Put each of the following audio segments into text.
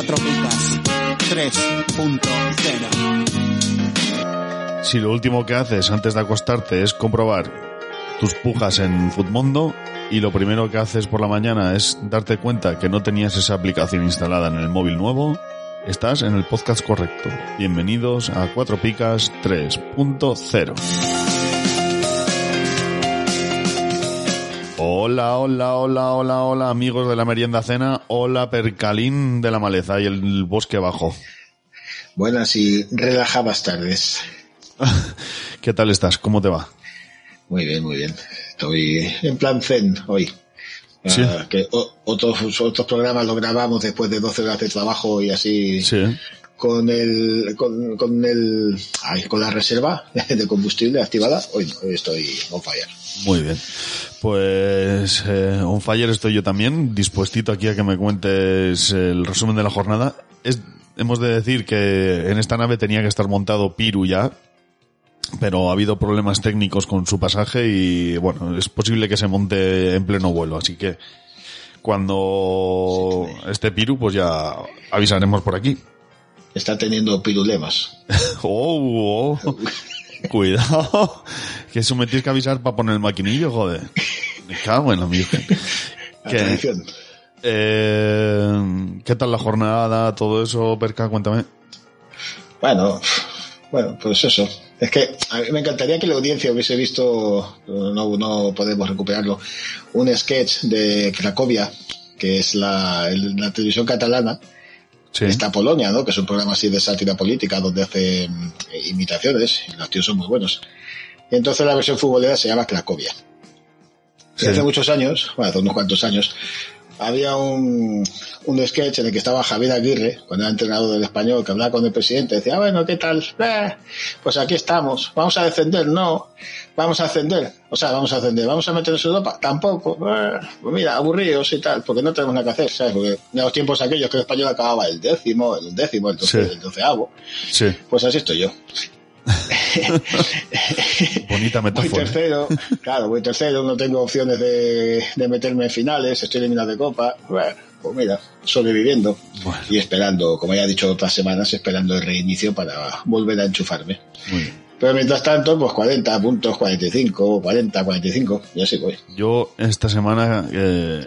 Cuatro picas, 3.0. Si lo último que haces antes de acostarte es comprobar tus pujas en Futmundo y lo primero que haces por la mañana es darte cuenta que no tenías esa aplicación instalada en el móvil nuevo, estás en el podcast correcto. Bienvenidos a Cuatro Picas 3.0. Hola, hola, hola, hola, hola, amigos de la merienda cena. Hola, Percalín de la maleza y el bosque abajo. Buenas y relajadas tardes. ¿Qué tal estás? ¿Cómo te va? Muy bien, muy bien. Estoy en plan zen hoy. Sí. Ah, que otros, otros programas los grabamos después de 12 horas de trabajo y así. Sí. Con el, con, con el, ay, con la reserva de combustible activada. Hoy, hoy estoy on fire. Muy bien. Pues eh, on fire estoy yo también, dispuestito aquí a que me cuentes el resumen de la jornada. Es, hemos de decir que en esta nave tenía que estar montado Piru ya, pero ha habido problemas técnicos con su pasaje y bueno, es posible que se monte en pleno vuelo, así que cuando esté Piru pues ya avisaremos por aquí. Está teniendo pirulemas. oh, oh. Cuidado, que eso me tienes que avisar para poner el maquinillo, joder. Me cago en la virgen. ¿Qué, eh, ¿Qué tal la jornada, todo eso, Perca? Cuéntame. Bueno, bueno, pues eso. Es que a mí me encantaría que la audiencia hubiese visto, no, no podemos recuperarlo, un sketch de Cracovia, que es la, la televisión catalana, Sí. Está Polonia, ¿no? Que es un programa así de sátira política donde hacen imitaciones y los tíos son muy buenos. Y entonces la versión futbolera se llama Cracovia. Y Sí. hace muchos años, bueno, hace unos cuantos años, había un, un sketch en el que estaba Javier Aguirre, cuando era entrenador del español, que hablaba con el presidente, decía, bueno, ¿qué tal? Eh, pues aquí estamos, vamos a defender, no, vamos a ascender, o sea, vamos a ascender, vamos a meternos en Europa, tampoco, eh, pues mira, aburridos y tal, porque no tenemos nada que hacer, ¿sabes? Porque en los tiempos aquellos que el español acababa el décimo, el décimo, el, doce, Sí. el doceavo, Sí, pues así estoy yo. bonita Voy metáfora. ¿eh? tercero, claro, voy tercero, no tengo opciones de, de meterme en finales, estoy eliminado de copa. Bueno, pues mira, sobreviviendo Bueno. y esperando, como ya he dicho otras semanas, esperando el reinicio para volver a enchufarme. Muy bien. Pero mientras tanto, pues 40 puntos, 45, 40, 45, y así voy. Yo esta semana eh,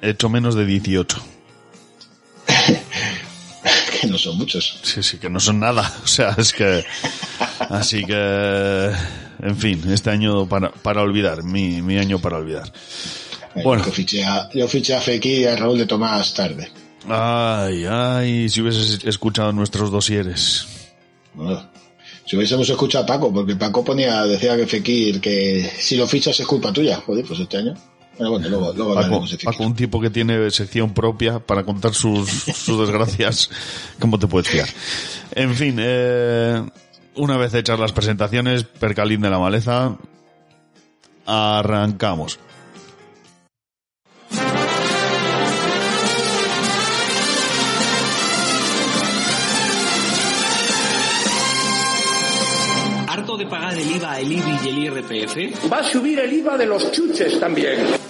he hecho menos de 18. Que no son muchos. Sí, sí, que no son nada. O sea, es que... Así que... En fin, este año para, para olvidar, mi, mi año para olvidar. Bueno. Yo fiché a, yo fiché a Fekir y a Raúl de Tomás tarde. Ay, ay, si hubieses escuchado nuestros dosieres. Bueno, si hubiésemos escuchado a Paco, porque Paco ponía, decía que Fekir, que si lo fichas es culpa tuya. Joder, pues este año. Bueno, bueno, luego, luego Paco. Paco, un tipo que tiene sección propia para contar sus, sus desgracias, ¿cómo te puedes fiar? En fin, eh, una vez hechas las presentaciones, Percalín de la Maleza, arrancamos. ¿Harto de pagar el IVA, el IBI y el IRPF? Va a subir el IVA de los chuches también.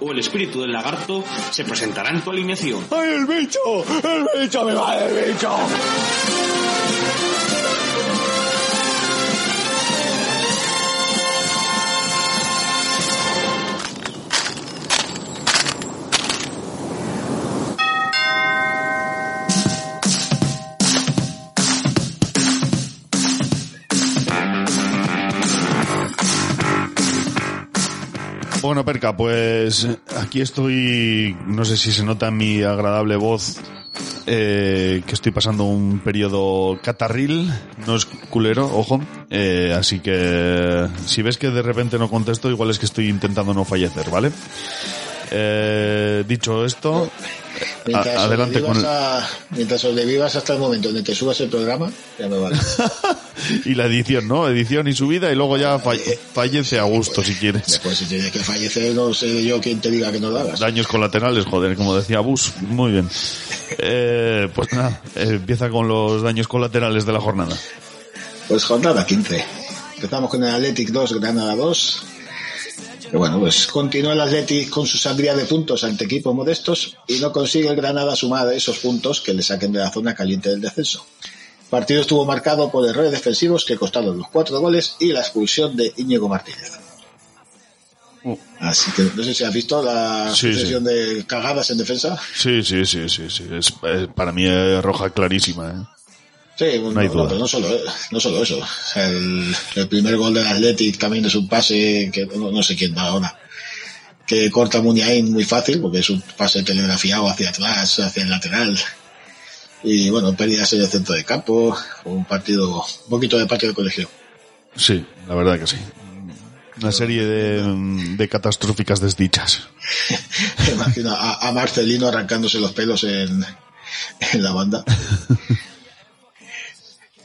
O el espíritu del lagarto se presentará en tu alineación. ¡Ay, el bicho! ¡El bicho me va el bicho! Bueno, Perca, pues aquí estoy, no sé si se nota mi agradable voz eh, que estoy pasando un periodo catarril, no es culero, ojo, eh, así que si ves que de repente no contesto, igual es que estoy intentando no fallecer, ¿vale? Eh, dicho esto, Mientras, a- adelante con el- a- mientras sobrevivas hasta el momento en el que subas el programa, ya me vale. y la edición, ¿no? Edición y subida y luego ya fa- fallece a gusto si quieres. Después, si tienes que fallecer, no sé yo quién te diga que no lo hagas. Daños colaterales, joder, como decía Bus. Muy bien. Eh, pues nada, eh, empieza con los daños colaterales de la jornada. Pues jornada 15. Empezamos con el Athletic 2, Granada 2. Bueno, pues continúa el Athletic con su sangría de puntos ante equipos modestos y no consigue el Granada sumar esos puntos que le saquen de la zona caliente del descenso. El partido estuvo marcado por errores defensivos que costaron los cuatro goles y la expulsión de Íñigo Martínez. Uh. Así que no sé si has visto la Sí, sucesión de cagadas en defensa. Sí, sí, sí, sí, sí. Es, eh, para mí es roja clarísima. ¿eh? Sí, No hay no, duda. pero no solo, no solo eso. El, el primer gol del Athletic también es un pase que no, no sé quién da ahora. Que corta Muniain muy fácil porque es un pase telegrafiado hacia atrás, hacia el lateral. Y bueno, pérdidas en el centro de campo. Un partido, un poquito de patio de colegio. Sí, la verdad que sí. Una serie de, de catastróficas desdichas. Imagino a, a Marcelino arrancándose los pelos en, en la banda.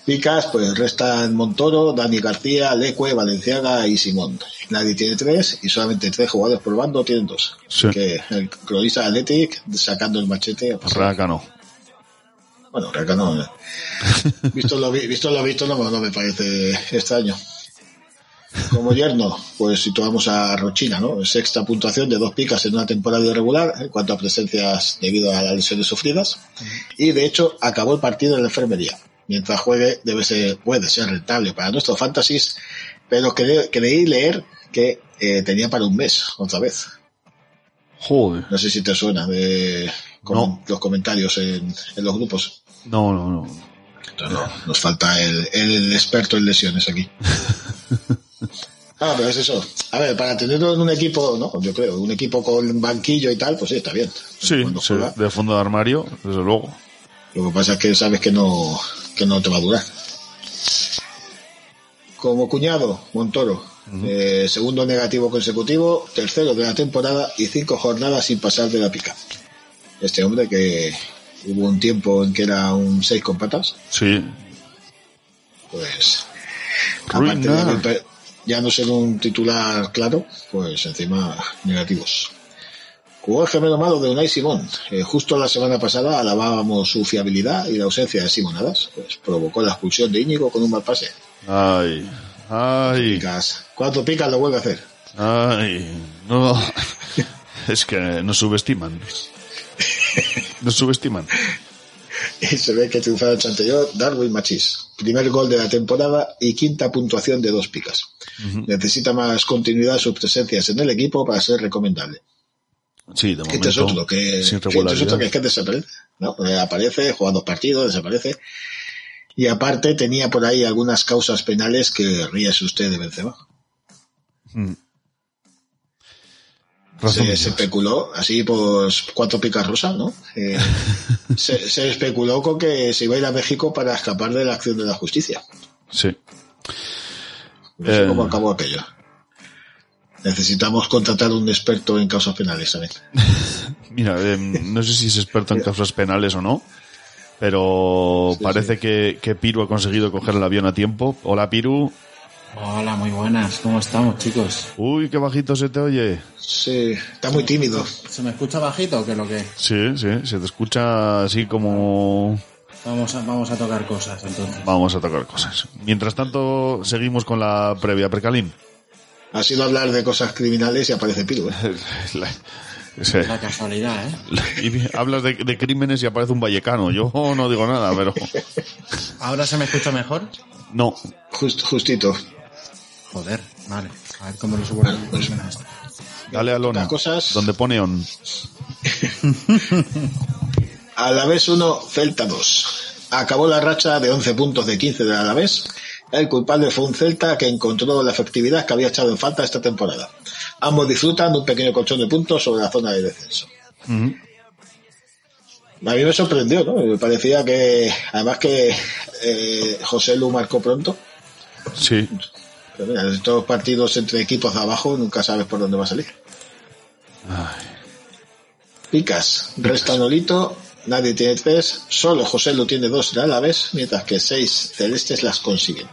Picas, pues restan Montoro, Dani García, Leque, Valenciaga y Simón. Nadie tiene tres y solamente tres jugadores por bando tienen dos. Sí. Así que el cronista Athletic sacando el machete. pues, Raca no. bueno, Raca no. eh. Visto lo, vi- visto lo visto no, no me parece extraño. Como yerno, pues situamos a Rochina, ¿no? Sexta puntuación de dos picas en una temporada irregular en cuanto a presencias debido a las lesiones sufridas. Y de hecho, acabó el partido en la enfermería. Mientras juegue, debe ser, puede ser rentable para nuestros fantasies, pero cre- creí leer que eh, tenía para un mes, otra vez. Joder. No sé si te suena de No. los comentarios en, en los grupos. No, no, no. Entonces, no, nos falta el, el experto en lesiones aquí. Ah, pero es eso. A ver, para tenerlo en un equipo, ¿no? Yo creo, un equipo con banquillo y tal, pues sí, está bien. Sí, Cuando sí, juega. de fondo de armario, desde luego. Lo que pasa es que sabes que no, que no te va a durar. Como cuñado, Montoro. eh, segundo negativo consecutivo, tercero de la temporada y cinco jornadas sin pasar de la pica. Este hombre que hubo un tiempo en que era un seis con patas, Sí. pues aparte de ya no ser un titular claro, pues encima negativos. Jugó el gemelo malo de Unai Simón. Eh, justo la semana pasada alabábamos su fiabilidad y la ausencia de Simonadas, pues provocó la expulsión de Íñigo con un mal pase. Ay. Ay. Picas. Cuatro picas lo vuelve a hacer. Ay. No. Es que nos subestiman. Nos subestiman. Y se ve que triunfaron el anterior Darwin Machís. Primer gol de la temporada y quinta puntuación de dos picas. Necesita más continuidad sus presencias en el equipo para ser recomendable. Sí, de Este es momento. otro que, sin sí, este es otro regularidad. que es que desaparece, ¿no? Eh, aparece, juega dos partidos, desaparece. Y aparte tenía por ahí algunas causas penales que ríese usted de Benzema. Razón. Se, se especuló, así pues cuatro picas rosas, ¿no? Eh, se, se especuló con que se iba a ir a México para escapar de la acción de la justicia. Sí. No sé Eh. cómo acabó aquello. Necesitamos contratar un experto en causas penales también. Mira, eh, no sé si es experto en causas penales o no, pero parece Que, que Piru ha conseguido coger el avión a tiempo. Hola, Piru. Hola, muy buenas. ¿Cómo estamos, chicos? Uy, qué bajito se te oye. Sí, está muy tímido. ¿Se me escucha bajito o qué es lo que? Sí, sí, se te escucha así como... Vamos a, vamos a tocar cosas, entonces. Vamos a tocar cosas. Mientras tanto, seguimos con la previa precalín. Ha sido hablar de cosas criminales y aparece Piru. ¿eh? La- sí. La casualidad, ¿eh? Y hablas de, de crímenes y aparece un vallecano. Yo no digo nada, pero... ¿Ahora se me escucha mejor? No, Just- justito. Joder, vale. A ver cómo lo subo a esto. dale al on. Las cosas- Donde pone on. Alavés 1, Celta 2. Acabó la racha de 11 puntos de 15 del Alavés. El culpable fue un Celta que encontró la efectividad que había echado en falta esta temporada. Ambos disfrutan de un pequeño colchón de puntos sobre la zona de descenso. Ujú. A mí me sorprendió, ¿no? Me parecía que, además que eh, José Lu marcó pronto. Sí. Pero mira, en estos partidos entre equipos de abajo nunca sabes por dónde va a salir. Picas, resta Nolito, nadie tiene tres, solo José Lu tiene dos en Alavés, mientras que seis celestes las consiguen.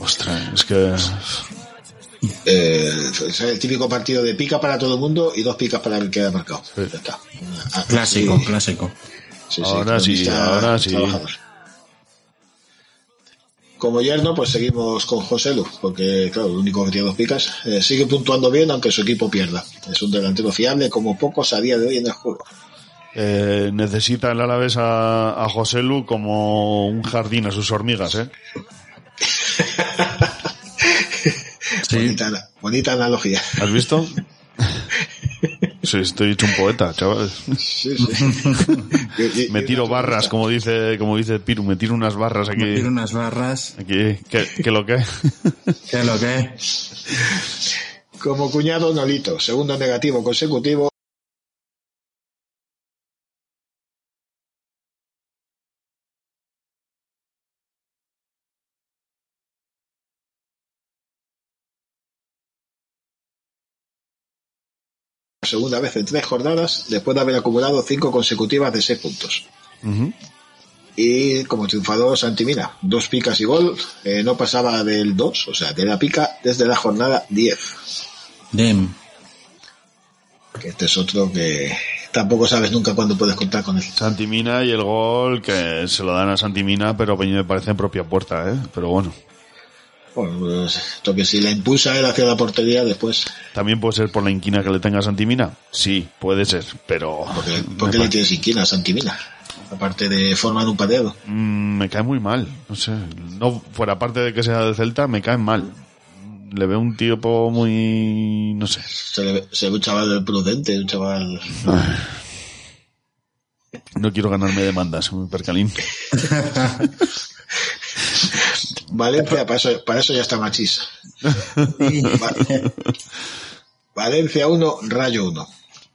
Ostras, es que. Eh, es el típico partido de pica para todo el mundo y dos picas para el que ha marcado. Sí. Ya está. Ah, Clásico, sí, clásico. sí, sí, Ahora sí, ahora sí. trabajador. Como yerno, pues seguimos con José Lu, porque claro, el único que tiene dos picas, eh, sigue puntuando bien aunque su equipo pierda. Es un delantero fiable como pocos a día de hoy en el juego. eh, necesita el Alavés a, a José Lu como un jardín a sus hormigas, ¿eh? Sí. Bonita, bonita analogía. ¿Has visto? Sí, estoy hecho un poeta, chaval. Sí, sí. Y- y- Me tiro barras, como dice, como dice Piru, me tiro unas barras aquí. Tiene unas barras. Aquí, ¿qué, qué lo que? ¿Qué es lo que? Como cuñado Nolito, segundo negativo consecutivo. Segunda vez en tres jornadas, después de haber acumulado cinco consecutivas de seis puntos. Y como triunfador Santimina, dos picas y gol, eh, no pasaba del 2, o sea, de la pica desde la jornada 10. Dem. Que este es otro que tampoco sabes nunca cuándo puedes contar con él. Santimina y el gol que se lo dan a Santimina, pero a mí me parece en propia puerta, ¿eh? Pero Bueno, pues, esto que si la impulsa él hacia la portería después, también puede ser por la inquina que le tenga a Santimina. Sí, puede ser, pero porque, me, porque pa- le tienes inquina a Santimina, aparte de formar un padeado. Mm, me cae muy mal. No sé, no fuera parte de que sea de Celta, me cae mal. Le veo un tipo muy, no sé. Se, le, se ve un chaval prudente, un chaval... No quiero ganarme demandas, muy percalín. Valencia, para eso, para eso ya está machis. Va- Valencia 1, Rayo 1.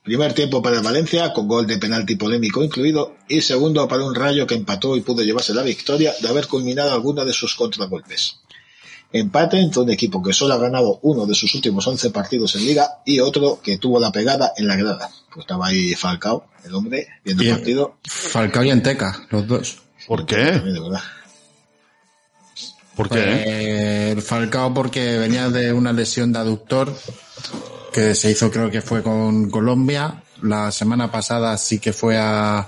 Primer tiempo para el Valencia, con gol de penalti polémico incluido, y segundo para un Rayo que empató y pudo llevarse la victoria de haber culminado alguno de sus contragolpes. Empate entre un equipo que solo ha ganado uno de sus últimos 11 partidos en liga y otro que tuvo la pegada en la grada. Pues estaba ahí Falcao, el hombre, viendo el partido. Falcao y Enteca, los dos. ¿Por qué? También, de verdad. ¿Por qué? Eh, el Falcao porque venía de una lesión de aductor que se hizo creo que fue con Colombia. La semana pasada sí que fue a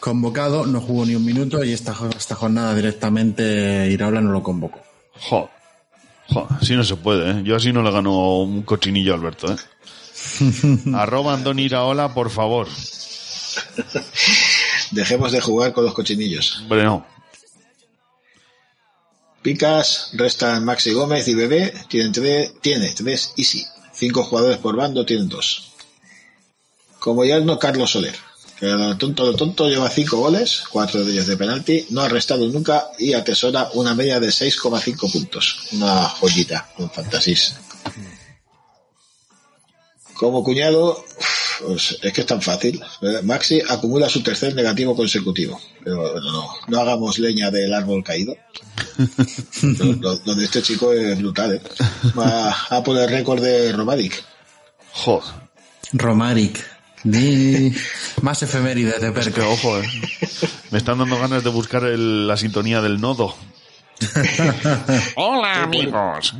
convocado, no jugó ni un minuto y esta, esta jornada directamente Iraola no lo convocó. Jo. Jo, así no se puede, ¿eh? Yo así no le gano un cochinillo a Alberto, ¿eh? Arroba Andoni Iraola, por favor. Dejemos de jugar con los cochinillos. Hombre, no. Picas, restan Maxi Gómez y Bebé, tienen tres, tiene tres Easy. Cinco jugadores por bando, tienen dos. Como ya no Carlos Soler, que lo tonto, lo tonto lleva cinco goles, cuatro de ellos de penalti, no ha restado nunca y atesora una media de 6,5 puntos. Una joyita con fantasís. Como cuñado, pues es que es tan fácil. Maxi acumula su tercer negativo consecutivo. Pero bueno, no, no hagamos leña del árbol caído. Lo, lo- lo de este chico es brutal, ¿eh? Va a poner récord de Romadic. Jo. Romaric. Di más efemérides de Perca. ojo, ¿eh? Me están dando ganas de buscar el- la sintonía del nodo. Hola, amigos.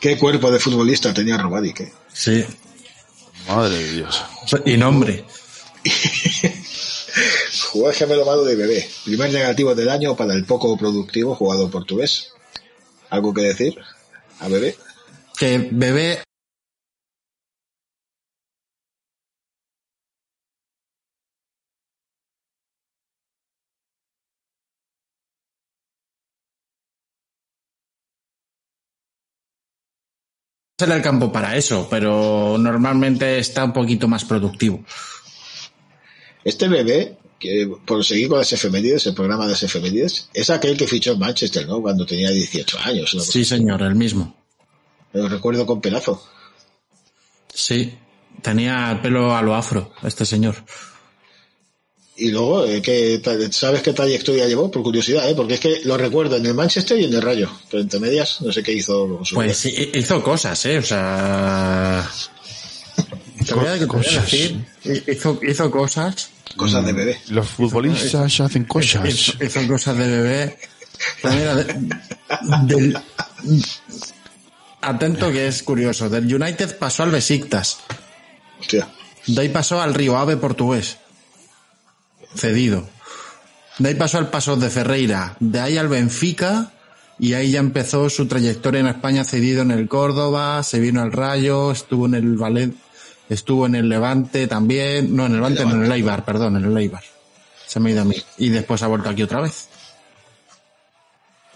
Qué cuerpo de futbolista tenía Romadic, ¿eh? Sí. Madre de Dios. Y nombre. Jugador gemelo malo de bebé. Primer negativo del año para el poco productivo jugador portugués. ¿Algo que decir? A bebé. Que bebé el campo para eso, pero normalmente está un poquito más productivo. Este bebé, que por seguir con las efemérides, el programa de las efemérides, es aquel que fichó en Manchester, ¿no? Cuando tenía 18 años. Sí, señor, el mismo. Lo recuerdo con pelazo. Sí, tenía el pelo a lo afro, este señor. Y luego, eh, ¿qué tra- ¿sabes qué trayectoria llevó? Por curiosidad, ¿eh? Porque es que lo recuerdo en el Manchester y en el Rayo. Pero entre medias, no sé qué hizo Pues sí, hizo cosas, ¿eh? O sea... Te voy a, Cosas. decir, hizo, hizo cosas. Cosas de bebé. Los futbolistas hacen cosas. Hizo, hizo cosas de bebé. De- del- atento que es curioso. Del United pasó al Besiktas. Hostia. De ahí pasó al Río Ave portugués. Cedido. De ahí pasó al Paso de Ferreira. De ahí al Benfica. Y ahí ya empezó su trayectoria en España cedido en el Córdoba. Se vino al Rayo. Estuvo en el Valen, Estuvo en el Levante también. No, en el Levante, no, en el Eibar, perdón, en el Eibar. Se me ha ido a mí. Y después ha vuelto aquí otra vez.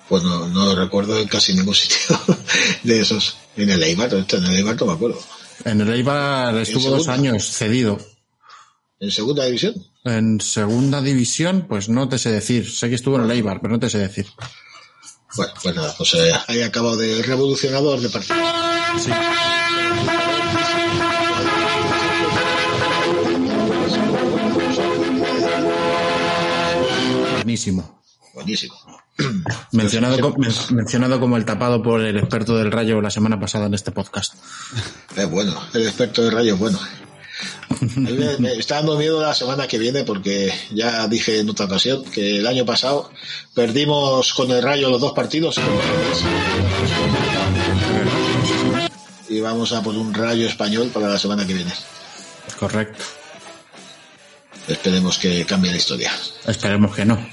Pues no, no recuerdo en casi ningún sitio de esos. En el Eibar, esto, en el Eibar no me acuerdo. En el Eibar estuvo dos años cedido. ¿En segunda división? En segunda división, pues no te sé decir. Sé que estuvo en el Eibar, pero no te sé decir. Bueno, pues nada, pues eh, ahí acabo de revolucionador de partido. Sí. Buenísimo. Buenísimo. Mencionado, co- men- mencionado como el tapado por el experto del Rayo la semana pasada en este podcast. Es bueno, el experto de rayos, bueno. A mí me, me está dando miedo la semana que viene porque ya dije en otra ocasión que el año pasado perdimos con el rayo los dos partidos. Y vamos a por un rayo español para la semana que viene. Correcto. Esperemos que cambie la historia. Esperemos que no.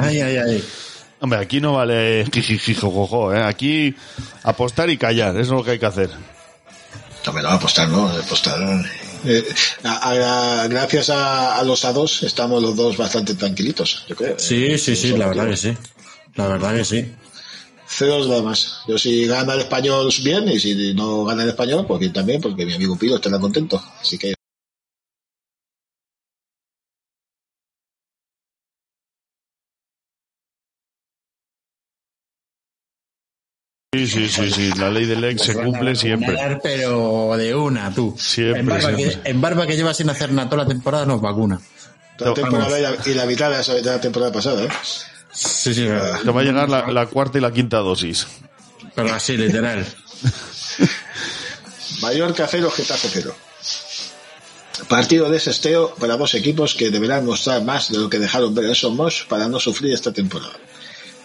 Ay, ay, ay. Hombre, aquí no vale jijijijojojo, ¿eh? Aquí apostar y callar, eso es lo que hay que hacer. Me lo va a apostar, ¿no? Apostar. eh, a- a- gracias a, a los a dos estamos los dos bastante tranquilitos, yo creo. Sí, sí, sí, la verdad que sí. La verdad que sí. Ceros nada más. Yo si gana el español bien y si no gana el español, pues bien también, porque mi amigo Pilo estará contento. Así que Sí, sí, sí, sí, la ley del ex se cumple siempre. Ganar, pero de una, tú. Siempre, en, barba siempre. Que, en barba que lleva sin hacer nada toda la temporada nos vacuna. toda la temporada y la, y la mitad de esa de la temporada pasada, ¿eh? Sí, sí, Te va a llegar la, la cuarta y la quinta dosis. pero así, literal. Mallorca 0, Getafe 0. Partido de sesteo para dos equipos que deberán mostrar más de lo que dejaron ver en Somos para no sufrir esta temporada.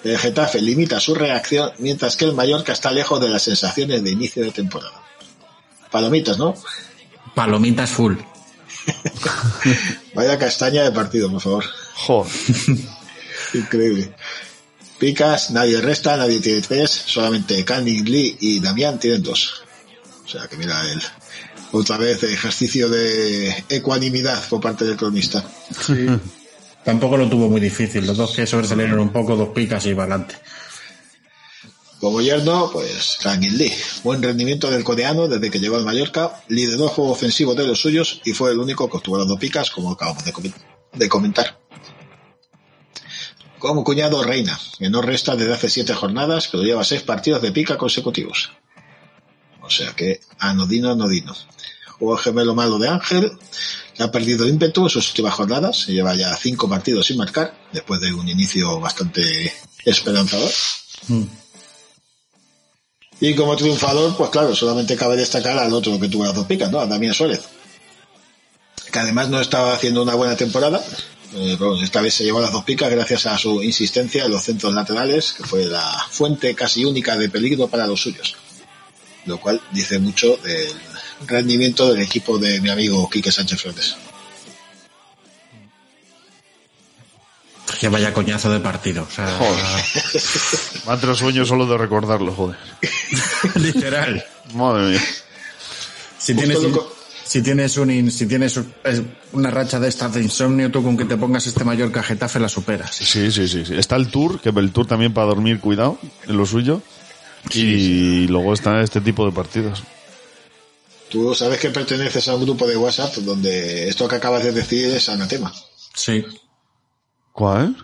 El Getafe limita su reacción mientras que el Mallorca está lejos de las sensaciones de inicio de temporada. Palomitas, ¿no? Palomitas full. Vaya castaña de partido, por favor. Joder. Increíble. Picas, nadie resta, nadie tiene tres, solamente Canning, Lee y Damián tienen dos. O sea que mira el otra vez ejercicio de ecuanimidad por parte del cronista. Tampoco lo tuvo muy difícil. Los dos que sobresalieron un poco, dos picas y para adelante. Como yerno, pues Canning Lee. Buen rendimiento del coreano desde que llegó al Mallorca, lideró el juego ofensivo de los suyos y fue el único que obtuvo las dos picas, como acabamos de, comen- de comentar. Como cuñado Reina, que no resta desde hace siete jornadas, pero lleva seis partidos de pica consecutivos. O sea que anodino, anodino. Juego gemelo malo de Ángel, ha perdido ímpetu en sus últimas jornadas, se lleva ya cinco partidos sin marcar, después de un inicio bastante esperanzador. Y como triunfador, pues claro, solamente cabe destacar al otro que tuvo las dos picas, ¿no? A Damián Suárez. Que además no estaba haciendo una buena temporada. Eh, pero esta vez se llevó las dos picas gracias a su insistencia en los centros laterales, que fue la fuente casi única de peligro para los suyos. Lo cual dice mucho del rendimiento del equipo de mi amigo Quique Sánchez Flores. Que vaya coñazo de partido. O sea, entrado sueño solo de recordarlo, joder. literal. Madre mía. Si tienes, si tienes, un, in- si tienes un- es una racha de estas de insomnio, tú con que te pongas este Mallorca Getafe la superas. Sí, sí, sí, sí. Está el tour, que el tour también para dormir, cuidado, en lo suyo. Y luego está este tipo de partidos. Tú sabes que perteneces a un grupo de WhatsApp donde esto que acabas de decir es anatema. Sí. ¿Cuál?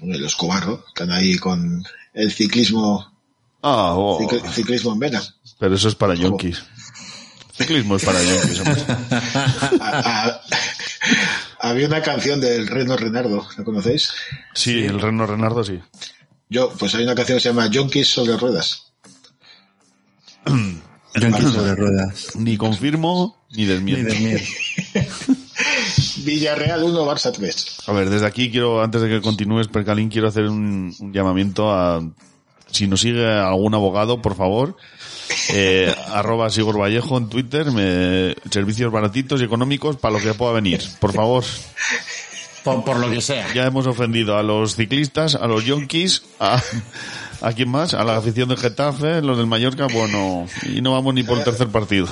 Los cobarros están ahí con el ciclismo Ah, oh, Cicl- ciclismo en vena. pero eso es para yonkis. Ciclismo es para yonkis, había una canción del Reno Renardo, ¿la conocéis? Sí, el Reno Renardo sí. Yo, pues hay una canción que se llama Junkies sobre ruedas. Yonkis sobre ruedas. Ni confirmo ni Ni desmiento. de miedo. Villarreal 1, Barça 3. A ver, desde aquí quiero, antes de que continúes, Percalín, quiero hacer un, un llamamiento a, si nos sigue algún abogado, por favor, eh, arroba Sigor Vallejo en Twitter, me, servicios baratitos y económicos para lo que pueda venir. Por favor, Por, por lo que sea. ya hemos ofendido a los ciclistas, a los yonkis, a, a quién más, a la afición del Getafe, los del Mallorca, bueno, y no vamos ni por el tercer partido,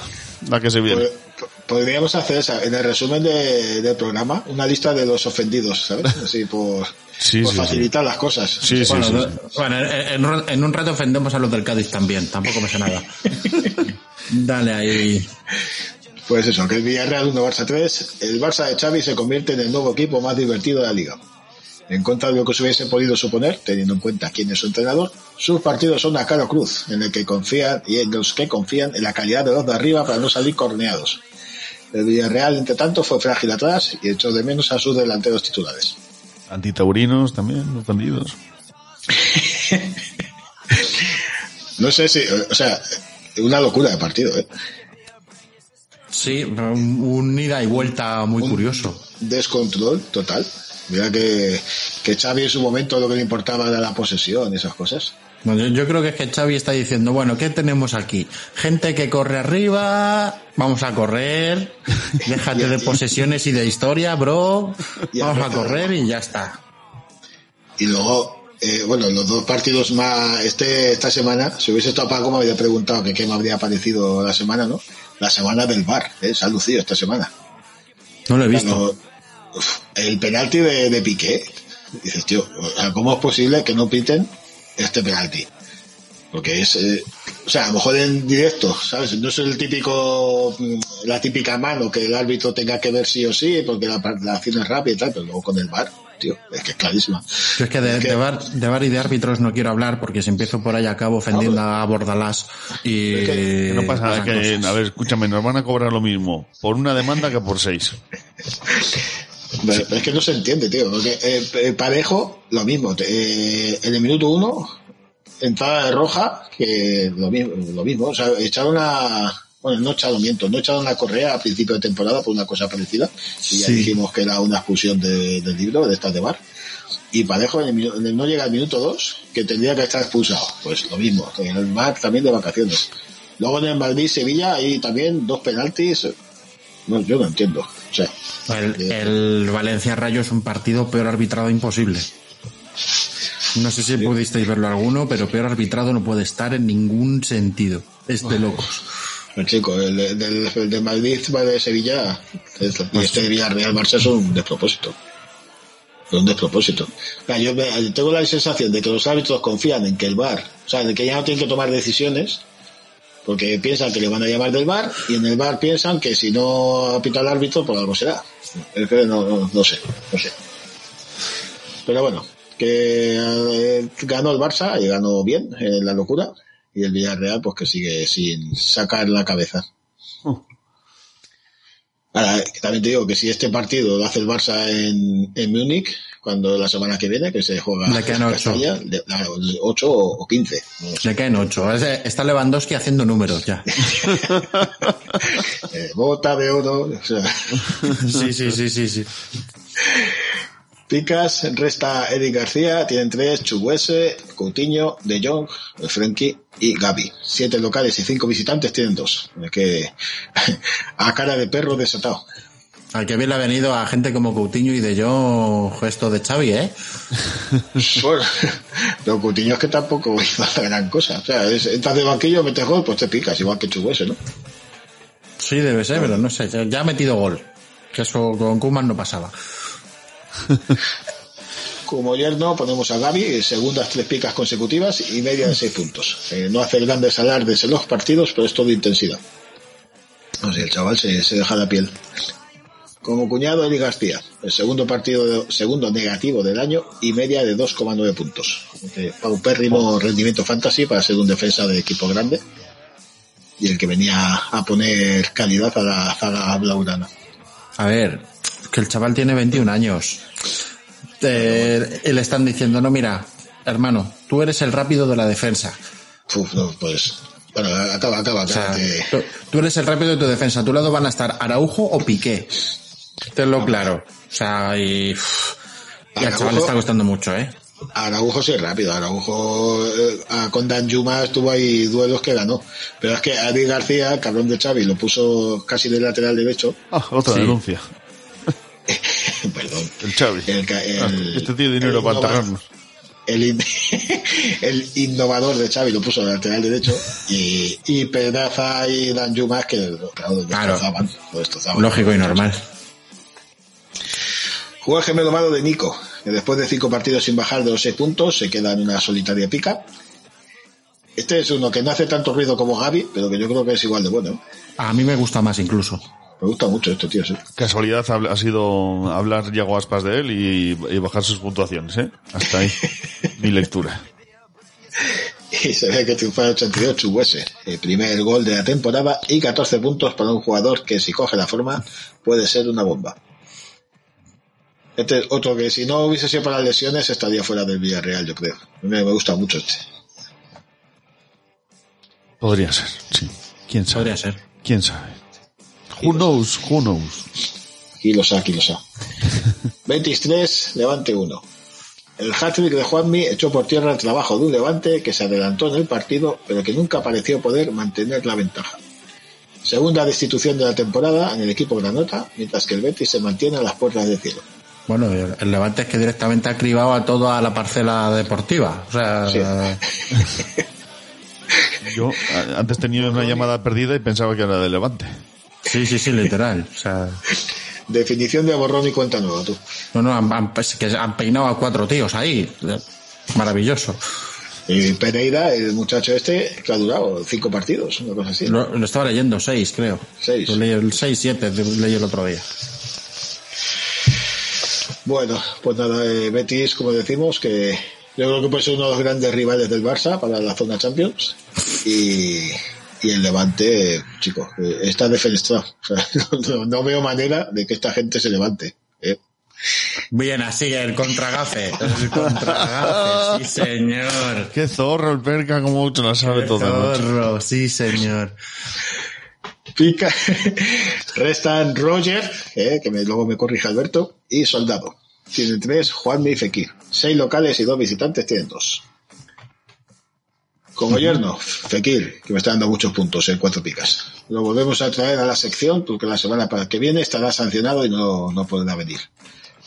la que se viene. Pod- Podríamos hacer esa, en el resumen de- del programa una lista de los ofendidos, ¿sabes? Así por, Sí, por sí, facilitar las cosas. Sí, sí, Bueno, sí, no- sí. bueno, en, en- en un rato ofendemos a los del Cádiz también. Tampoco me sé nada. Dale ahí. Pues eso, que el Villarreal 1, Barça 3, el Barça de Xavi se convierte en el nuevo equipo más divertido de la liga. En contra de lo que se hubiese podido suponer, teniendo en cuenta quién es su entrenador, sus partidos son a caro cruz, en el que confían y en los que confían en la calidad de los de arriba para no salir corneados. El Villarreal, entre tanto, fue frágil atrás y echó de menos a sus delanteros titulares. Antitaurinos también, ofendidos. No sé si, o sea, una locura de partido, ¿eh? Sí, un, un ida y vuelta muy curioso. Descontrol total. Mira que, que Xavi en su momento lo que le importaba era la posesión y esas cosas. No, yo, yo creo que es que Xavi está diciendo, bueno, ¿qué tenemos aquí? Gente que corre arriba, vamos a correr, déjate de posesiones y de historia, bro, vamos a correr y ya está. Y luego, eh, bueno, los dos partidos más, este, esta semana, si hubiese estado Paco me habría preguntado que qué me habría parecido la semana, ¿no? La semana del bar, ¿eh? se ha lucido esta semana. No lo he visto. El penalti de, de Piqué, dices, tío, o sea, ¿cómo es posible que no piten este penalti? Porque es, eh, o sea, a lo mejor en directo, ¿sabes? No es el típico, mm, la típica mano que el árbitro tenga que ver sí o sí, porque la, la acción es rápida y tal, pero luego con el bar, tío, es que es clarísima. Yo es que de, Es que- de bar, de bar y de árbitros no quiero hablar porque si empiezo por ahí acabo ofendiendo a Bordalás y Es que- Que no pasa nada, que, cosas. a ver, escúchame, nos van a cobrar lo mismo por una demanda que por seis. Pero, pero es que no se entiende, tío. Porque eh, eh, Parejo, lo mismo. eh, en el minuto uno, entrada de roja, que lo mismo. Lo mismo o sea, echaron a. Bueno, no echaron miento, no echaron a Correa a principio de temporada por una cosa parecida. Y ya Sí. dijimos que era una expulsión de- del libro, de estas de bar. Y Parejo en el en el- no llega al minuto dos, que tendría que estar expulsado. Pues lo mismo. En el bar también de vacaciones. Luego en el Madrid-Sevilla hay también dos penaltis. No, yo no entiendo. El, el Valencia Rayo es un partido peor arbitrado imposible. No sé si pudisteis verlo alguno, pero peor arbitrado no puede estar en ningún sentido. Es de locos. El chico, el, de- del, el de Madrid va de Sevilla y este de Villarreal Barça es un despropósito. Es un despropósito. Yo me- tengo la sensación de que los árbitros confían en que el VAR, o sea, de que ya no tienen que tomar decisiones porque piensan que le van a llamar del VAR y en el VAR piensan que si no apita el árbitro, pues algo será. No, no, no sé, no sé. Pero bueno, que eh, ganó el Barça y ganó bien en la locura y el Villarreal pues que sigue sin sacar la cabeza. Ahora, también te digo que si este partido lo hace el Barça en, en Múnich, cuando la semana que viene, que se juega Le quedan en ocho. Castilla, de- la- 8 o 15. no sé. Le caen ocho. Es- Está Lewandowski haciendo números ya. Eh, bota de oro. o sea, Sí, sí, sí, sí, sí. Picas, resta Eric García, tienen tres, Chubuese, Coutinho, De Jong, Frenkie y Gaby. Siete locales y cinco visitantes tienen dos. Es que a cara de perro desatado. Al que bien le ha venido a gente como Coutinho y de yo gesto de Xavi, ¿eh? Bueno, pero Coutinho es que tampoco hizo la gran cosa. O sea, es, entras de banquillo, metes gol, pues te picas, igual que Chubuese, ¿no? Sí, debe ser, pero no sé. Ya ha metido gol. Que eso con Kuman no pasaba. Como yerno ponemos a Gaby, segundas tres picas consecutivas y media de seis puntos. Eh, no hace grandes alardes en los partidos, pero es todo intensidad. No sé, el chaval se, se deja la piel. Como cuñado, Eli García. El segundo partido, segundo negativo del año y media de 2,9 puntos. Eh, Paupérrimo rendimiento fantasy para ser un defensa de equipo grande. Y el que venía a poner calidad a la zaga blaugrana. A ver, que el chaval tiene 21 años. Eh, le están diciendo, no, mira, hermano, tú eres el rápido de la defensa. Uf, no, pues. Bueno, acaba, acaba, O sea, acaba. que- tú, tú eres el rápido de tu defensa. A tu lado van a estar Araujo o Piqué. Tenlo claro. O sea, y, uf, y al chaval le está costando mucho, ¿eh? Araujo sí es rápido. Araujo eh, ah, con Dan Yuma estuvo ahí duelos que ganó. Pero es que Adi García, el cabrón de Xavi, lo puso casi de lateral derecho. Ah, otra Sí. denuncia. Perdón. El Xavi. El, Ah, el- este tiene dinero el para enterrarnos. El, in- el innovador de Xavi lo puso de lateral derecho y, y Pedraza y Dan Yuma que lo, claro, lo Claro. destrozaban, lo destrozaban. Lógico y normal. Jugó el gemelo malo de Nico, que después de cinco partidos sin bajar de los seis puntos se queda en una solitaria pica. Este es uno que no hace tanto ruido como Gaby, pero que yo creo que es igual de bueno. A mí me gusta más incluso. Me gusta mucho este tío, sí. Casualidad ha ha sido hablar Yago Aspas de él y, y bajar sus puntuaciones, ¿eh? Hasta ahí. Mi lectura. Y se ve que triunfa el 88 US. El primer gol de la temporada y 14 puntos para un jugador que si coge la forma puede ser una bomba. Este es otro que si no hubiese sido para las lesiones estaría fuera del Villarreal, yo creo. A mí me gusta mucho este. Podría ser, sí. ¿Quién sabe? Podría ser. ¿Quién sabe? Who knows? Who knows? Aquí los ha, aquí los ha. Betis 3, Levante 1. El hat-trick de Juanmi echó por tierra el trabajo de un Levante que se adelantó en el partido, pero que nunca pareció poder mantener la ventaja. Segunda destitución de la temporada en el equipo granota, mientras que el Betis se mantiene a las puertas del cielo. Bueno, el Levante es que directamente ha cribado a toda la parcela deportiva. O sea, Sí. Yo a- antes tenía una llamada perdida y pensaba que era de Levante. Sí, sí, sí, literal. O sea, Definición de borrón y cuenta nueva, tú. no, no, han, que han peinado a cuatro tíos ahí. Maravilloso. Y Pereira, el muchacho este, que ha durado cinco partidos, una cosa así. Lo, lo estaba leyendo, seis, creo. Seis. Lo leí el seis, siete, leí el otro día. Bueno, pues nada, eh, Betis, como decimos, que yo creo que puede ser uno de los grandes rivales del Barça para la zona Champions. Y, y el Levante, eh, chicos, eh, está defenestrado. O sea, no, no veo manera de que esta gente se levante. ¿eh? Bien, así, el contragafe. El contragafe, sí, señor. Qué zorro el perca, como mucho la sabe todo. macho. Zorro, sí, señor. Pica, restan Roger, eh, que me- luego me corrige Alberto, y Soldado. Tienen tres, Juanmi y Fekir. Seis locales y dos visitantes tienen dos. Como yerno, Fekir, que me está dando muchos puntos en cuatro picas. Lo volvemos a traer a la sección porque la semana para que viene estará sancionado y no, no podrá venir.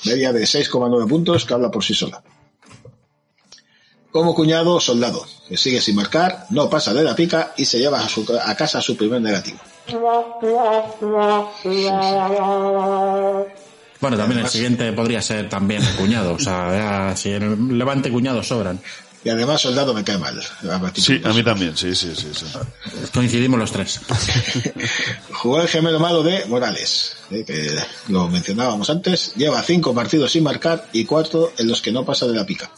Media de 6,9 puntos que habla por sí sola. Como cuñado, soldado, que sigue sin marcar, no pasa de la pica y se lleva a, su- a casa su primer negativo. Bueno, también el siguiente podría ser también el cuñado. O sea, si el Levante cuñado sobran. Y además, soldado me cae mal. Sí, a mí también, sí, sí, sí. sí. Coincidimos los tres. Jugó el gemelo malo de Morales, eh, que lo mencionábamos antes. Lleva cinco partidos sin marcar y cuatro en los que no pasa de la pica.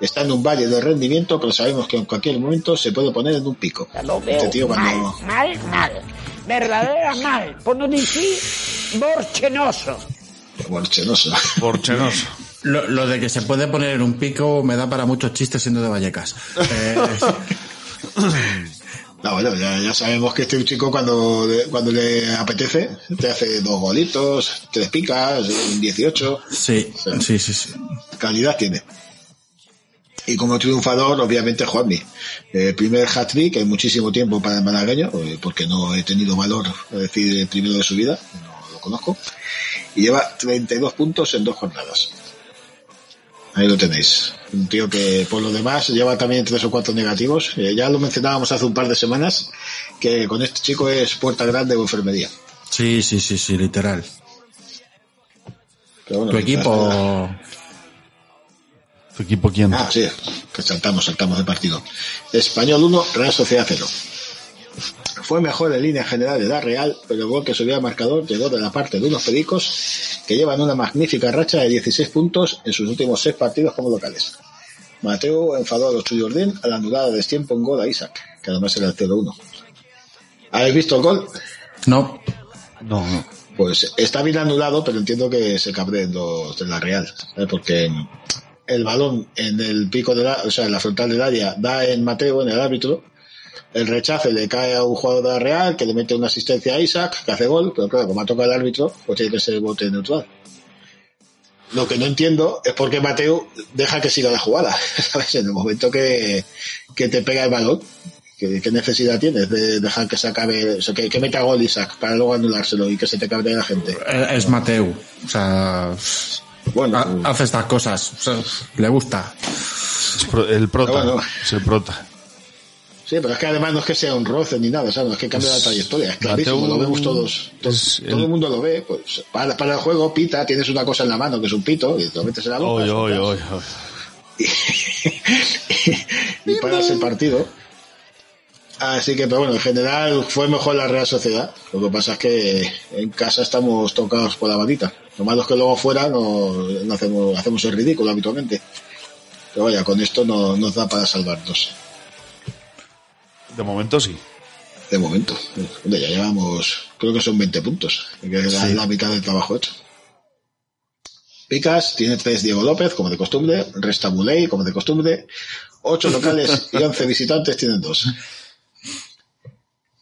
Está en un valle de rendimiento, pero sabemos que en cualquier momento se puede poner en un pico. Lo veo Este tío mal, cuando... mal, mal. Verdadera mal. Por no decir borchenoso. Borchenoso. Porchenoso. Lo, lo de que se puede poner en un pico me da para muchos chistes siendo de Vallecas. Eh, No, bueno, ya, ya sabemos que este chico cuando, le- cuando le apetece te hace dos golitos, tres picas, un 18. sí, sí, sí, sí. calidad tiene. Y como triunfador, obviamente, Juanmi. El primer hat-trick en muchísimo tiempo para el malagueño, eh, porque no he tenido valor, es decir, el primero de su vida, no lo conozco. Y lleva 32 puntos en dos jornadas. Ahí lo tenéis. Un tío que, por lo demás, lleva también tres o cuatro negativos. Eh, ya lo mencionábamos hace un par de semanas, que con este chico es puerta grande o enfermería. Sí, sí, sí, sí, literal. Bueno, Tu equipo. ¿Tu equipo quién? Ah, sí, que saltamos, saltamos de partido. Español 1, Real Sociedad 0. Fue mejor en línea general de la Real, pero el gol que subió al marcador llegó de la parte de unos pedicos que llevan una magnífica racha de 16 puntos en sus últimos seis partidos como locales. Mateo enfadó a los Chuyordín al anular a destiempo un gol a Isaac, que además era el 0-1. ¿Habéis visto el gol? No. No, no. Pues está bien anulado, pero entiendo que se cabreen los de la Real, porque el balón en el pico de la, o sea, en la frontal del área da en Mateo, en el árbitro, el rechace le cae a un jugador de la Real que le mete una asistencia a Isaac, que hace gol, pero claro, como ha tocado el árbitro, pues tiene que ser bote neutral. Lo que no entiendo es por qué Mateo deja que siga la jugada, ¿sabes? En el momento que, que te pega el balón, ¿qué, qué necesidad tienes de dejar que se acabe, o sea, que, que meta gol Isaac para luego anulárselo y que se te cabre la gente? Es Mateu. O sea, Bueno, ha- hace estas cosas. O sea, le gusta. El prota. Bueno. Es el prota. Sí, pero es que además no es que sea un roce ni nada, ¿sabes? No es que cambie la trayectoria, es clarísimo, lo vemos todos. todo el- el mundo lo ve, pues para, para el juego pita, tienes una cosa en la mano que es un pito, y te lo metes en la boca. Oy, oy, sueltas, oy, oy. y paras el partido. Así que, pero bueno, en general fue mejor la Real Sociedad. Lo que pasa es que en casa estamos tocados por la varita. Lo malo es que luego fuera no, no hacemos, hacemos el ridículo habitualmente. Pero vaya, con esto no nos da para salvarnos. De momento sí. De momento. Hombre, ya llevamos, creo que son 20 puntos, que es la, la mitad del trabajo hecho. Picas tiene tres Diego López, como de costumbre, resta Muley, como de costumbre, ocho locales y 11 visitantes tienen dos.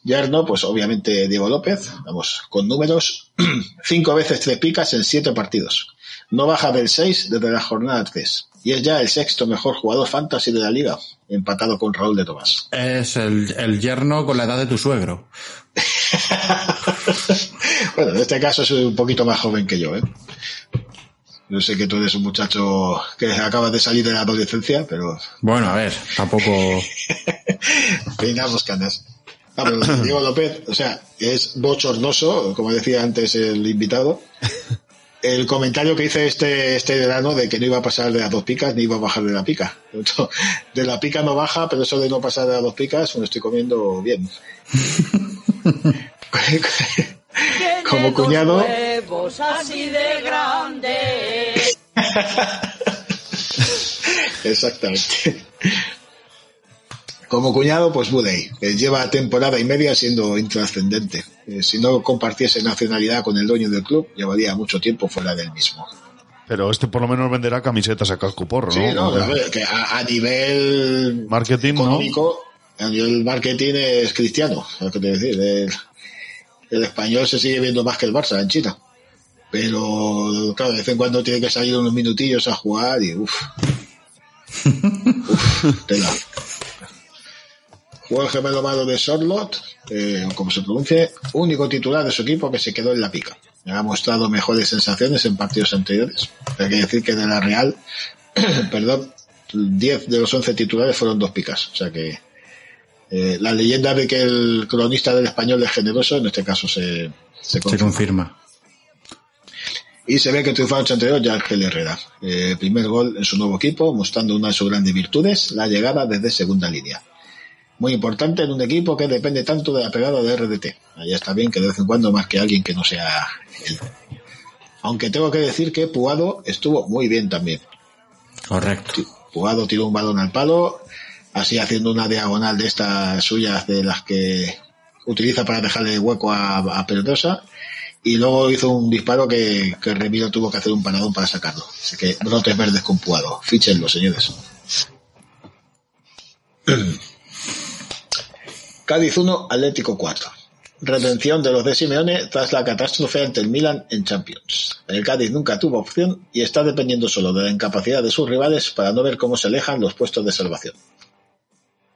Yerno, pues obviamente Diego López, vamos, con números, cinco veces tres picas en siete partidos. No baja del 6 desde la jornada 3. Y es ya el sexto mejor jugador fantasy de la liga, empatado con Raúl de Tomás. Es el, el yerno con la edad de tu suegro. bueno, en este caso es un poquito más joven que yo, ¿eh? Yo sé que tú eres un muchacho que acabas de salir de la adolescencia, pero Bueno, a ver, tampoco. peinamos canas. Diego López, o sea, es bochornoso, como decía antes el invitado. El comentario que hice este, este verano de que no iba a pasar de las dos picas ni iba a bajar de la pica. De la pica no baja, pero eso de no pasar de las dos picas me lo estoy comiendo bien. Como cuñado. así de. Exactamente. Como cuñado, pues Budey, que lleva temporada y media siendo intrascendente. Eh, si no compartiese nacionalidad con el dueño del club, llevaría mucho tiempo fuera del mismo. Pero este por lo menos venderá camisetas a cascoporro, ¿no? Sí, no, O sea, a ver, que a, a nivel Marketing, ¿no? económico, a nivel marketing es cristiano, ¿sabes qué te decir? El, el español se sigue viendo más que el Barça en China. Pero, claro, de vez en cuando tiene que salir unos minutillos a jugar y uff. Uf, tela. Jugó el gemelo malo de Sorlot, eh, como se pronuncie, único titular de su equipo que se quedó en la pica. Ha mostrado mejores sensaciones en partidos anteriores. Hay que decir que de la Real, perdón, 10 de los 11 titulares fueron dos picas. O sea que eh, la leyenda de que el cronista del español es generoso, en este caso se, se Se confirma. confirma. Y se ve que triunfó en anterior ya Ángel Herrera. Eh, primer gol en su nuevo equipo, mostrando una de sus grandes virtudes, la llegada desde segunda línea. Muy importante en un equipo que depende tanto de la pegada de RDT. Ahí está bien que de vez en cuando más que alguien que no sea él. Aunque tengo que decir que Puado estuvo muy bien también. Correcto. Puado tiró un balón al palo, así haciendo una diagonal de estas suyas de las que utiliza para dejarle hueco a, a. Y luego hizo un disparo que, que Remiro tuvo que hacer un paradón para sacarlo. Así que brotes verdes con Puado. Fichenlo, señores. Cádiz 1, Atlético 4. Retención de los de Simeone tras la catástrofe ante el Milan en Champions. El Cádiz nunca tuvo opción y está dependiendo solo de la incapacidad de sus rivales para no ver cómo se alejan los puestos de salvación.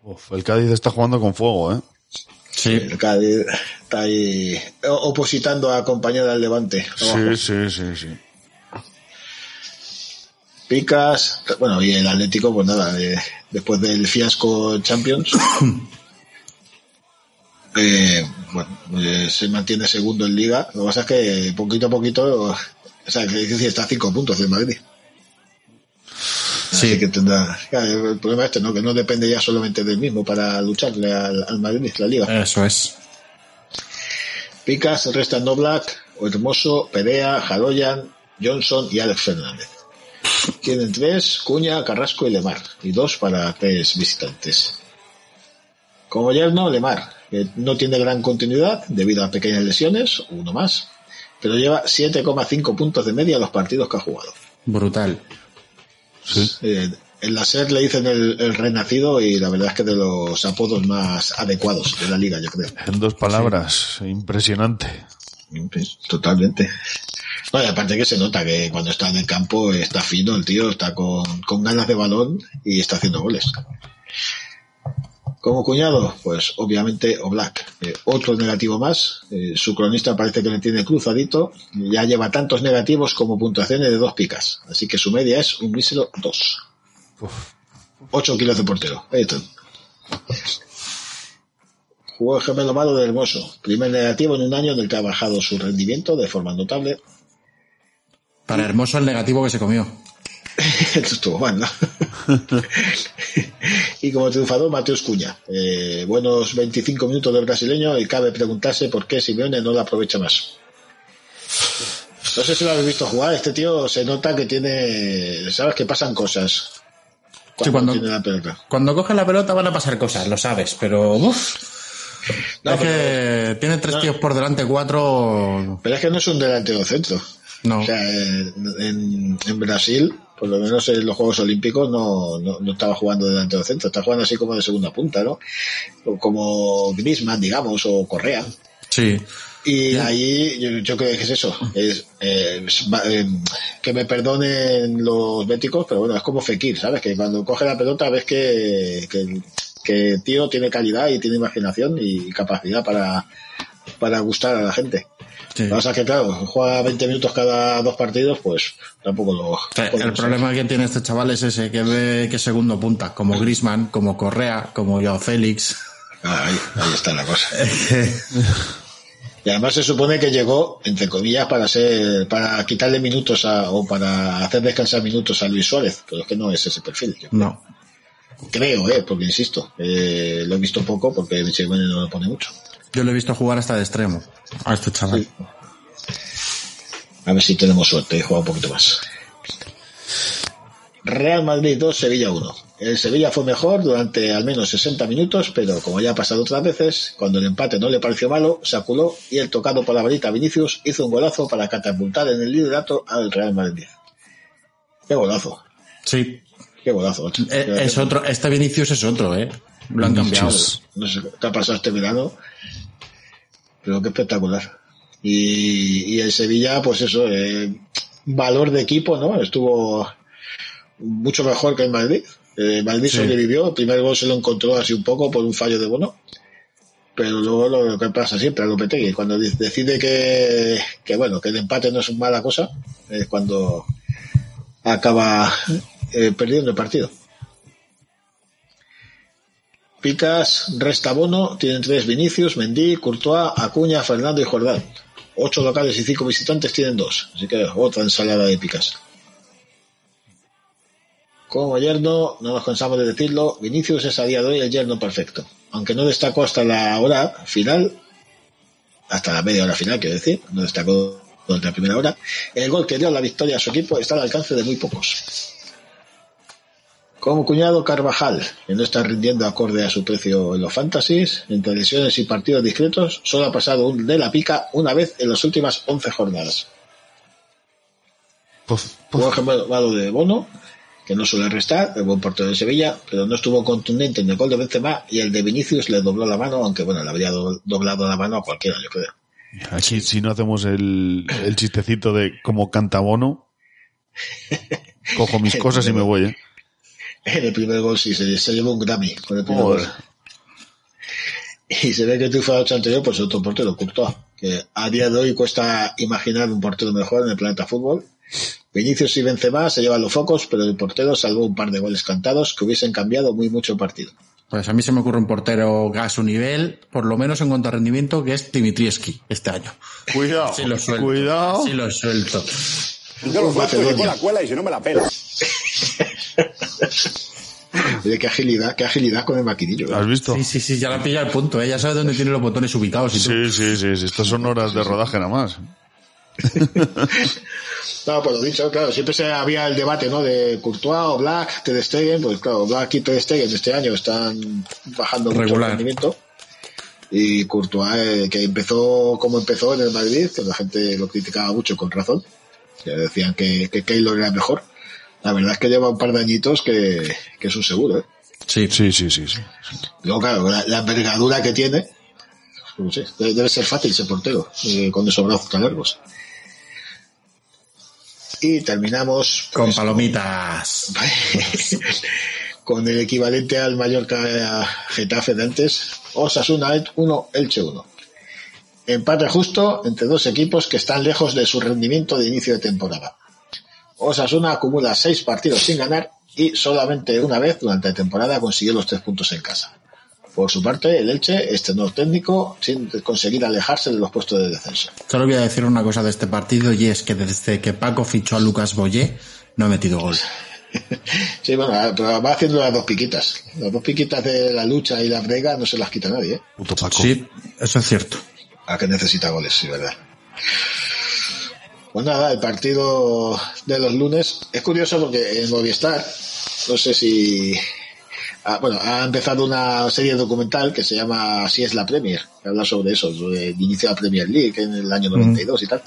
Uf, el Cádiz está jugando con fuego, ¿eh? Sí. El Cádiz está ahí opositando a compañera del Levante. abajo. Sí, sí, sí, sí. Picas, bueno, y el Atlético, pues nada, eh, después del fiasco Champions, eh, bueno, eh, se mantiene segundo en Liga. Lo que pasa es que poquito a poquito, o sea, está a cinco puntos del Madrid. Así que tendrá. claro, el problema este, ¿no? Que no depende ya solamente del mismo para lucharle al, al Madrid, la liga. Eso es. Picas restan No Black, Hermoso, Perea, Jaloyan, Johnson y Alex Fernández. Tienen tres, Cuña, Carrasco y Lemar. Y dos para tres visitantes. Como yerno, Lemar, que no tiene gran continuidad debido a pequeñas lesiones, uno más, pero lleva 7,5 puntos de media los partidos que ha jugado. Brutal. Eh, en la SER le dicen el, el renacido y la verdad es que de los apodos más adecuados de la liga, yo creo. En dos palabras, impresionante. Totalmente. No, y aparte que se nota que cuando está en el campo está fino el tío, está con, con ganas de balón y está haciendo goles. Como cuñado, pues obviamente Oblak. Eh, otro negativo más. Eh, su cronista parece que le tiene cruzadito. Ya lleva tantos negativos como puntuaciones de dos picas. Así que su media es un mísero 2. 8 kilos de portero. Ahí está. Jugó el gemelo malo de Hermoso. Primer negativo en un año en el que ha bajado su rendimiento de forma notable. Para Hermoso el negativo que se comió. Esto estuvo mal, ¿no? y como triunfador, Mateus Cuña. Eh, buenos 25 minutos del brasileño y cabe preguntarse por qué Simeone no lo aprovecha más. No sé si lo habéis visto jugar. Este tío se nota que tiene. ¿Sabes? Que pasan cosas. Cuando, Sí, cuando- tiene la pelota. Cuando coge la pelota van a pasar cosas, lo sabes, pero uf, No, es que tiene tres tíos por delante, cuatro. Pero es que no es un delantero centro. No. O sea, en- en Brasil, por lo menos en los Juegos Olímpicos, no, no, no estaba jugando delantero centro. Está jugando así como de segunda punta, ¿no? Como Griezmann, digamos, o Correa. Sí. Y ahí yo, yo creo que es eso. Es, eh, es- eh, que me perdonen los béticos, pero bueno, es como Fekir, ¿sabes? Que cuando coge la pelota ves que, que, que el tío tiene calidad y tiene imaginación y capacidad para, para gustar a la gente. Sí. Lo que pasa es que, claro, juega 20 minutos cada dos partidos, pues tampoco lo. O sea, tampoco el problema que tiene este chaval es ese, que ve que segundo punta, como Grisman, como Correa, como Joao Félix. Ah, ahí, ahí está la cosa. Y además se supone que llegó, entre comillas, para ser, para quitarle minutos a, o para hacer descansar minutos a Luis Suárez, pero es que no es ese perfil. Yo No. creo, eh, porque insisto, eh, lo he visto poco porque Simeone no lo pone mucho. Yo lo he visto jugar hasta de extremo, a este chaval. A ver si tenemos suerte y juega un poquito más. Real Madrid 2, Sevilla 1. El Sevilla fue mejor durante al menos 60 minutos, pero como ya ha pasado otras veces, cuando el empate no le pareció malo, se aculó y el tocado por la varita Vinicius hizo un golazo para catapultar en el liderato al Real Madrid. Qué golazo, Sí. qué golazo. Eh, Es otro, este Vinicius es otro, eh. Lo han cambiado. No sé qué ha pasado este verano, pero qué espectacular. Y, y el Sevilla, pues eso, eh, valor de equipo, ¿no? Estuvo mucho mejor que el Madrid. Eh, Madrid Sí. sobrevivió, el primer gol se lo encontró así un poco por un fallo de Bono, pero luego lo, lo que pasa siempre a Lopetegui, cuando de- decide que, que bueno, que el empate no es una mala cosa, es cuando acaba eh, perdiendo el partido. Picas, resta Bono, tienen tres Vinicius, Mendy, Courtois, Acuña, Fernando y Jordán. Ocho locales y cinco visitantes tienen dos, así que otra ensalada de picas. Como yerno, no nos cansamos de decirlo, Vinicius es a día de hoy el yerno perfecto. Aunque no destacó hasta la hora final, hasta la media hora final, quiero decir, no destacó durante la primera hora, el gol que dio la victoria a su equipo está al alcance de muy pocos. Como cuñado Carvajal, que no está rindiendo acorde a su precio en los fantasies, entre lesiones y partidos discretos, solo ha pasado un de la pica una vez en las últimas 11 jornadas. Puf, Jugó ejemplo malo de Bono, que no suele restar, el buen portero de Sevilla, pero no estuvo contundente en el gol de Benzema y el de Vinicius le dobló la mano, aunque bueno, le habría do- doblado la mano a cualquiera, yo creo. Aquí, si no hacemos el, el chistecito de como canta Bono, cojo mis cosas y me voy, ¿eh? En el primer gol sí se, se llevó un Grammy con el primer gol. Y se ve que la noche anterior, pues otro portero, Courtois, que a día de hoy cuesta imaginar un portero mejor en el planeta fútbol. Vinicius y Benzema se llevan los focos, pero el portero salvó un par de goles cantados que hubiesen cambiado muy mucho el partido. Pues a mí se me ocurre un portero a su nivel, por lo menos en cuanto a rendimiento, que es Dimitrievski este año. Cuidado, Sí lo suelto. cuidado. Sí lo suelto. Yo lo suelto y Macedonia. con la cuela y si no me la pela. Oye, qué agilidad, qué agilidad con el maquinillo. ¿eh? ¿Has visto? Sí, sí, sí, ya la pilla el punto, ¿eh? ya sabe dónde tiene los botones ubicados y todo. Sí, sí, sí, sí. Estas son horas de rodaje nada más. No, pues lo dicho, claro, siempre se había el debate, ¿no? De Courtois o Black, Ter Stegen, pues claro, Black y Ter Stegen este año están bajando mucho el Regular. rendimiento. Y Courtois, eh, que empezó como empezó en el Madrid, que la gente lo criticaba mucho con razón, que decían que, que Keylor era mejor. La verdad es que lleva un par de añitos que, que es un seguro, ¿eh? Sí, Sí, sí, sí. sí. Luego, claro, la, la envergadura que tiene, no sé, debe, debe ser fácil ser portero, eh, con esos brazos tan largos. Y terminamos con pues, palomitas. con el equivalente al Mallorca Getafe de antes, Osasuna 1, Elche 1. Empate justo entre dos equipos que están lejos de su rendimiento de inicio de temporada. Osasuna acumula seis partidos sin ganar y solamente una vez durante la temporada consiguió los tres puntos en casa. Por su parte, el Elche estrenó técnico sin conseguir alejarse de los puestos de descenso. Solo voy a decir una cosa de este partido y es que desde que Paco fichó a Lucas Boyé no ha metido gol. Sí, bueno, pero va haciendo las dos piquitas. Las dos piquitas de la lucha y la brega no se las quita nadie, ¿eh? Puto Paco. Sí, eso es cierto. A que necesita goles, sí, verdad. Pues nada, el partido de los lunes es curioso porque en Movistar, no sé si. ah, bueno, ha empezado una serie documental que se llama Así es la Premier, que habla sobre eso, sobre el inicio de la Premier League en el año 92 y tal.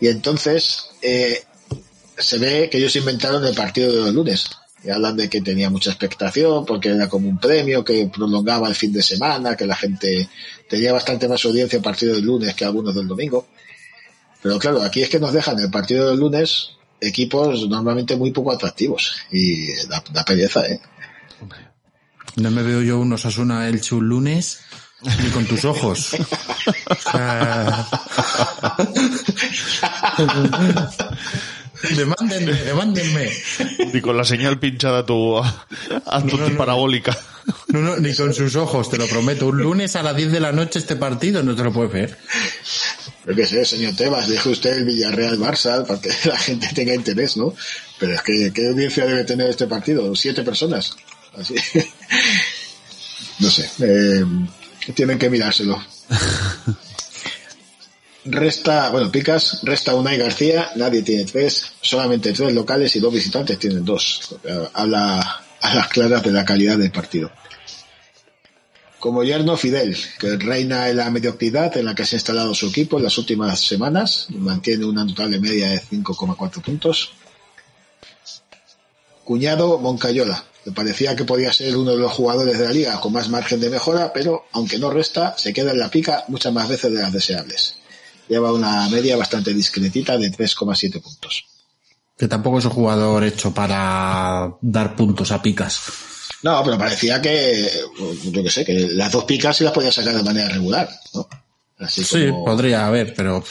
Y entonces eh, se ve que ellos inventaron el partido de los lunes. Y hablan de que tenía mucha expectación porque era como un premio que prolongaba el fin de semana, que la gente tenía bastante más audiencia el partido del lunes que algunos del domingo. Pero claro, aquí es que nos dejan el partido del lunes equipos normalmente muy poco atractivos. Y da, da pereza, ¿eh? No me veo yo unos Asuna Elche un lunes ni con tus ojos. O sea... demándenme, demándenme. Y con la señal pinchada a tu, a, a tu No, no, no. parabólica. No, no, ni con sus ojos, te lo prometo. Un lunes a las 10 de la noche este partido no te lo puedes ver. Yo qué sé, señor Tebas, deje usted el Villarreal Barça para que la gente tenga interés, ¿no? Pero es que, ¿qué audiencia debe tener este partido? ¿Siete personas? Así. No sé, eh, tienen que mirárselo. Resta, bueno, picas, resta Unai García, nadie tiene tres, solamente tres locales y dos visitantes tienen dos. Eh, Habla a las claras de la calidad del partido. Como yerno Fidel, que reina en la mediocridad en la que se ha instalado su equipo en las últimas semanas, mantiene una notable media de 5,4 puntos. Cuñado Moncayola, que parecía que podía ser uno de los jugadores de la liga con más margen de mejora, pero aunque no resta, se queda en la pica muchas más veces de las deseables. Lleva una media bastante discretita de 3,7 puntos. Que tampoco es un jugador hecho para dar puntos a picas. No, pero parecía que, yo que sé, que las dos picas sí las podía sacar de manera regular, ¿no? Así Sí, como podría haber, pero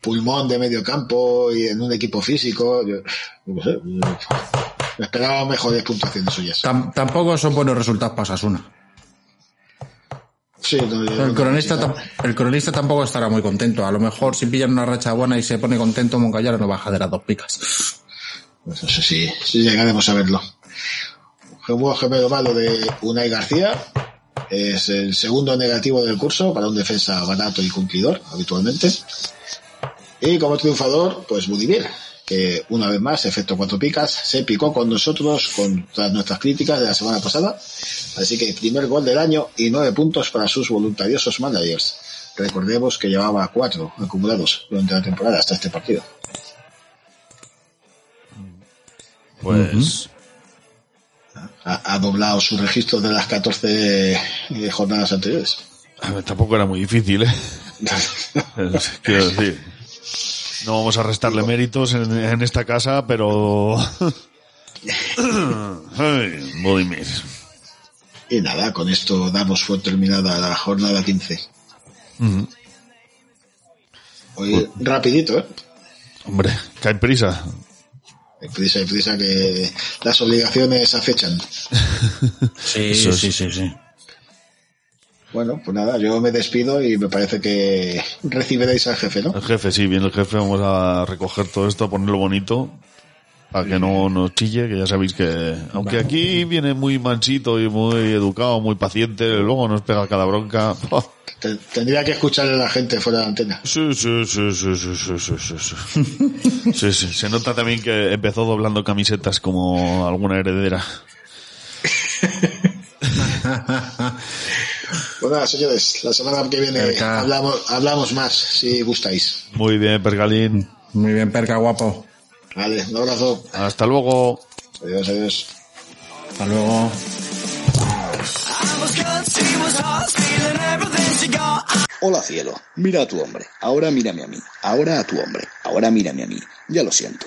pulmón de medio campo y en un equipo físico, yo, qué sé, yo- esperaba mejores puntuaciones suyas. tam- tampoco son buenos resultados para Osasuna. Sí, no, El cronista, el cronista tampoco estará muy contento. A lo mejor si pillan una racha buena y se pone contento, Moncayara no baja de las dos picas. Pues no sé si, si llegaremos a verlo. Un gemelo malo de Unai García. Es el segundo negativo del curso para un defensa barato y cumplidor, habitualmente. Y como triunfador, pues Budimir, que una vez más, efecto cuatro picas, se picó con nosotros con todas nuestras críticas de la semana pasada. Así que primer gol del año y nueve puntos para sus voluntariosos managers. Recordemos que llevaba cuatro acumulados durante la temporada hasta este partido. Pues, ha, ha doblado su registro de las 14 eh, jornadas anteriores. a ver, tampoco era muy difícil, ¿eh? Quiero decir, no vamos a restarle méritos en, en esta casa, pero... Ay. Y nada, con esto damos por terminada la jornada 15. Ujú. Hoy rapidito, ¿eh? Hombre, cae prisa. Hay prisa, hay prisa que las obligaciones acechan. Sí, Eso sí, sí, sí. Bueno, pues nada, yo me despido y me parece que recibiréis al jefe, ¿no? El jefe, sí, viene el jefe, vamos a recoger todo esto, a ponerlo bonito. Para que no nos chille, que ya sabéis que, aunque aquí viene muy mansito y muy educado, muy paciente, luego nos pega cada bronca. Tendría que escucharle a la gente fuera de la antena. Sí, sí, sí, sí, sí, sí, sí, sí. sí, Se nota también que empezó doblando camisetas como alguna heredera. Bueno, señores, la semana que viene hablamos, hablamos más, si gustáis. Muy bien, Pergalín. Muy bien, Perca, guapo. Vale, un abrazo. Hasta luego. Adiós, adiós. Hasta luego. Hola cielo, mira a tu hombre, ahora mírame a mí, ahora a tu hombre, ahora mírame a mí. Ya lo siento,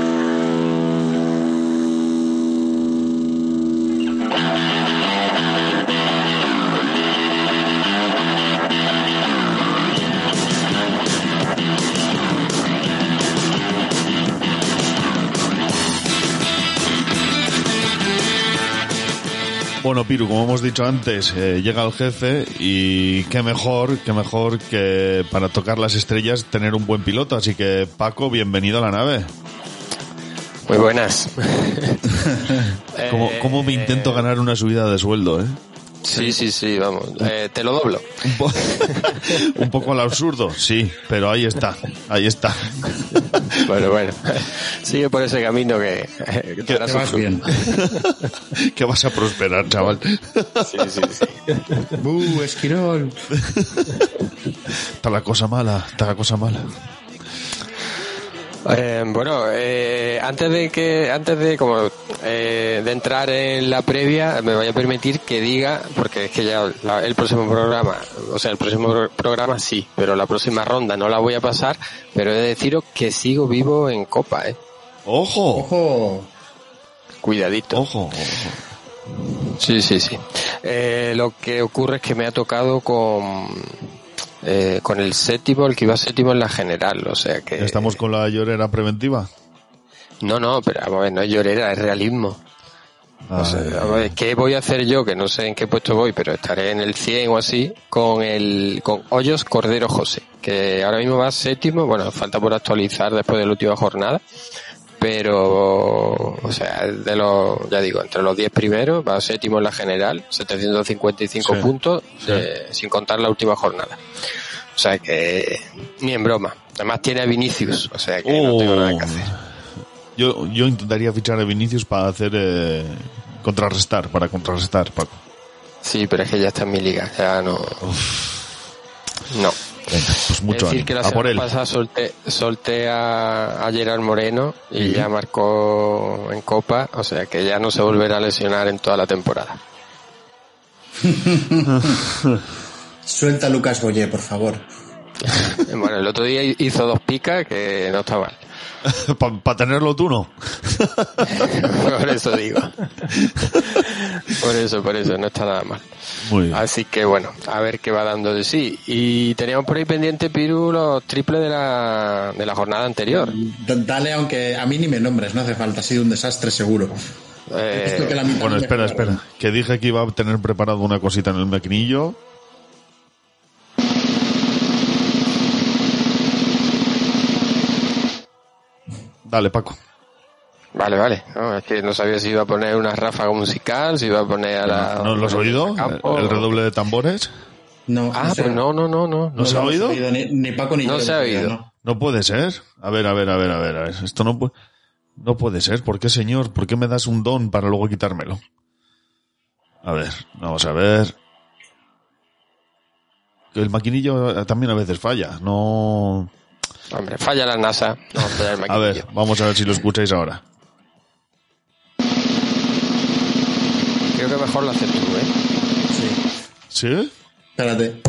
Bueno, Piru, como hemos dicho antes, eh, llega el jefe y qué mejor, qué mejor que para tocar las estrellas tener un buen piloto. Así que, Paco, bienvenido a la nave. Muy buenas. ¿Cómo, cómo me intento ganar una subida de sueldo, eh? Sí, sí, sí, vamos. Eh, te lo doblo. Un, po- un poco al absurdo, sí, pero ahí está, ahí está. Bueno, bueno. Sigue por ese camino que, que Te vas bien. que vas a prosperar, chaval. Sí, sí, sí. ¡Uh, esquirol! Está la cosa mala, está la cosa mala. Eh, bueno, eh, antes de que, antes de como eh, de entrar en la previa, me voy a permitir que diga, porque es que ya la- el próximo programa, o sea, el próximo pro- programa sí, pero la próxima ronda no la voy a pasar, pero he de deciros que sigo vivo en Copa, eh. ¡Ojo! ¡Ojo! Cuidadito. ¡Ojo! Sí, sí, sí. Eh, lo que ocurre es que me ha tocado con eh, con el séptimo, el que iba séptimo en la general, o sea que... ¿Estamos con la llorera preventiva? No, no, pero vamos a ver, no es llorera, es realismo. O sea, Ay, vamos a ver, ¿qué voy a hacer yo? Que no sé en qué puesto voy, pero estaré en el 100 o así con el con Hoyos Cordero José, que ahora mismo va séptimo, bueno, falta por actualizar después de la última jornada, pero, o sea, de los, ya digo, entre los 10 primeros va séptimo en la general, 755 Sí, puntos, eh, sin contar la última jornada. O sea que, ni en broma. Además tiene a Vinicius, o sea que no tengo nada que hacer. Yo, yo intentaría fichar a Vinicius para hacer eh, contrarrestar, para contrarrestar, Paco. Sí, pero es que ya está en mi liga, ya no. No. Venga, pues mucho es decir, ánimo. que la a por semana él. pasada solté, solté a, a Gerard Moreno y ya marcó en Copa, o sea que ya no se volverá a lesionar en toda la temporada. Suelta a Lucas Boyé, por favor. Bueno, el otro día hizo dos picas que no está mal. Para tenerlo tú no. Por eso digo. Por eso, por eso, no está nada mal. Muy bien. Así que bueno, a ver qué va dando de sí. Y teníamos por ahí pendiente, Piru, los triples de la, de la jornada anterior. Dale, aunque a mí ni me nombres, no hace falta, ha sido un desastre seguro. Que la Bueno, espera, espera. Que dije que iba a tener preparado una cosita en el maquinillo. Dale, Paco. Vale, vale. No, es que no sabía si iba a poner una ráfaga musical, si iba a poner a la... ¿No lo has oído? ¿El, campo. el redoble de tambores? No, Ah, no se- pues no, no, no, no. ¿No se ha oído? Ni, ni Paco ni No yo se ha oído. ¿no? No puede ser. A ver, a ver, a ver, a ver. a ver. Esto no puede... No puede ser. ¿Por qué, señor? ¿Por qué me das un don para luego quitármelo? A ver, vamos a ver. Que el maquinillo también a veces falla. No... Hombre, falla la NASA. Falla el A ver, vamos a ver si lo escucháis ahora. Creo que mejor lo haces tú, ¿eh? ¿Sí? Espérate.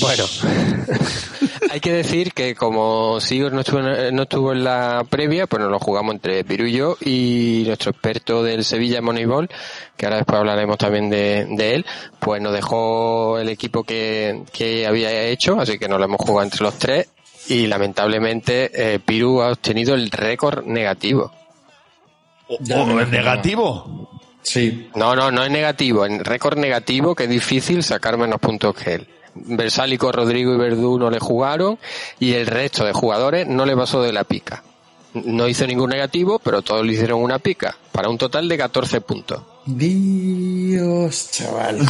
Bueno. Hay que decir que como Sigurd no estuvo, en, no estuvo en la previa, pues nos lo jugamos entre Piru y yo y nuestro experto del Sevilla Moneyball, que ahora después hablaremos también de, de él, pues nos dejó el equipo que, que había hecho, así que nos lo hemos jugado entre los tres y lamentablemente eh, Piru ha obtenido el récord negativo. ¿O es negativo? Sí. No, no, no es negativo. En récord negativo que es difícil sacar menos puntos que él. Versálico, Rodrigo y Verdú no le jugaron y el resto de jugadores no le pasó de la pica. No hizo ningún negativo, pero todos le hicieron una pica, para un total de 14 puntos. Dios, chaval.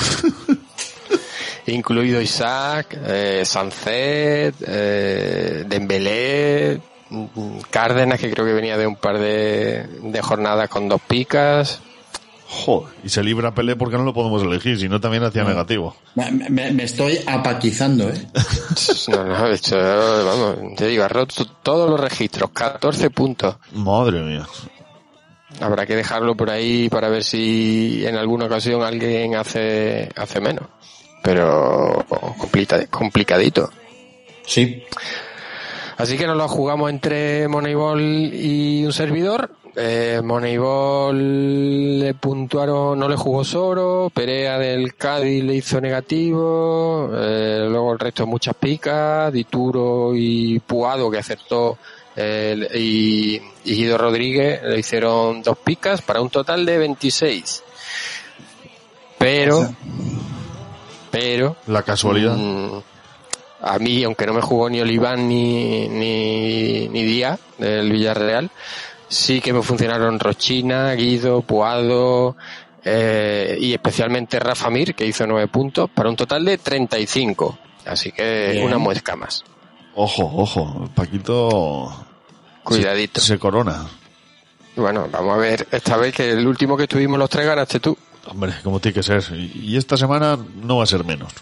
Incluido Isaac, eh, Sancet, eh, Dembélé, mm, Cárdenas, que creo que venía de un par de, de jornadas con dos picas. Joder, y se libra Pelé porque no lo podemos elegir, si no también hacía negativo. Me, me- me estoy apaquizando, ¿eh? No, no, de hecho, vamos, te digo, ha roto todos los registros, 14 puntos. Madre mía. Habrá que dejarlo por ahí para ver si en alguna ocasión alguien hace, hace menos. Pero complica- complicadito. Sí. Así que nos lo jugamos entre Moneyball y un servidor. Eh, Moneyball le puntuaron, no le jugó Soro, Perea del Cádiz le hizo negativo, eh, luego el resto muchas picas, Dituro y Puado que acertó eh, y, y Guido Rodríguez le hicieron dos picas para un total de 26. Pero, pero, La casualidad. Mm, a mí, aunque no me jugó ni Oliván ni, ni, ni Díaz del Villarreal, sí que me funcionaron Rochina, Guido, Puado eh, y especialmente Rafa Mir, que hizo nueve puntos, para un total de 35. Así que Bien. una muesca más. Ojo, ojo, Paquito. Cuidadito. Se, se corona. Bueno, vamos a ver, esta vez que el último que tuvimos los tres ganaste tú. Hombre, como tiene que ser. Y esta semana no va a ser menos.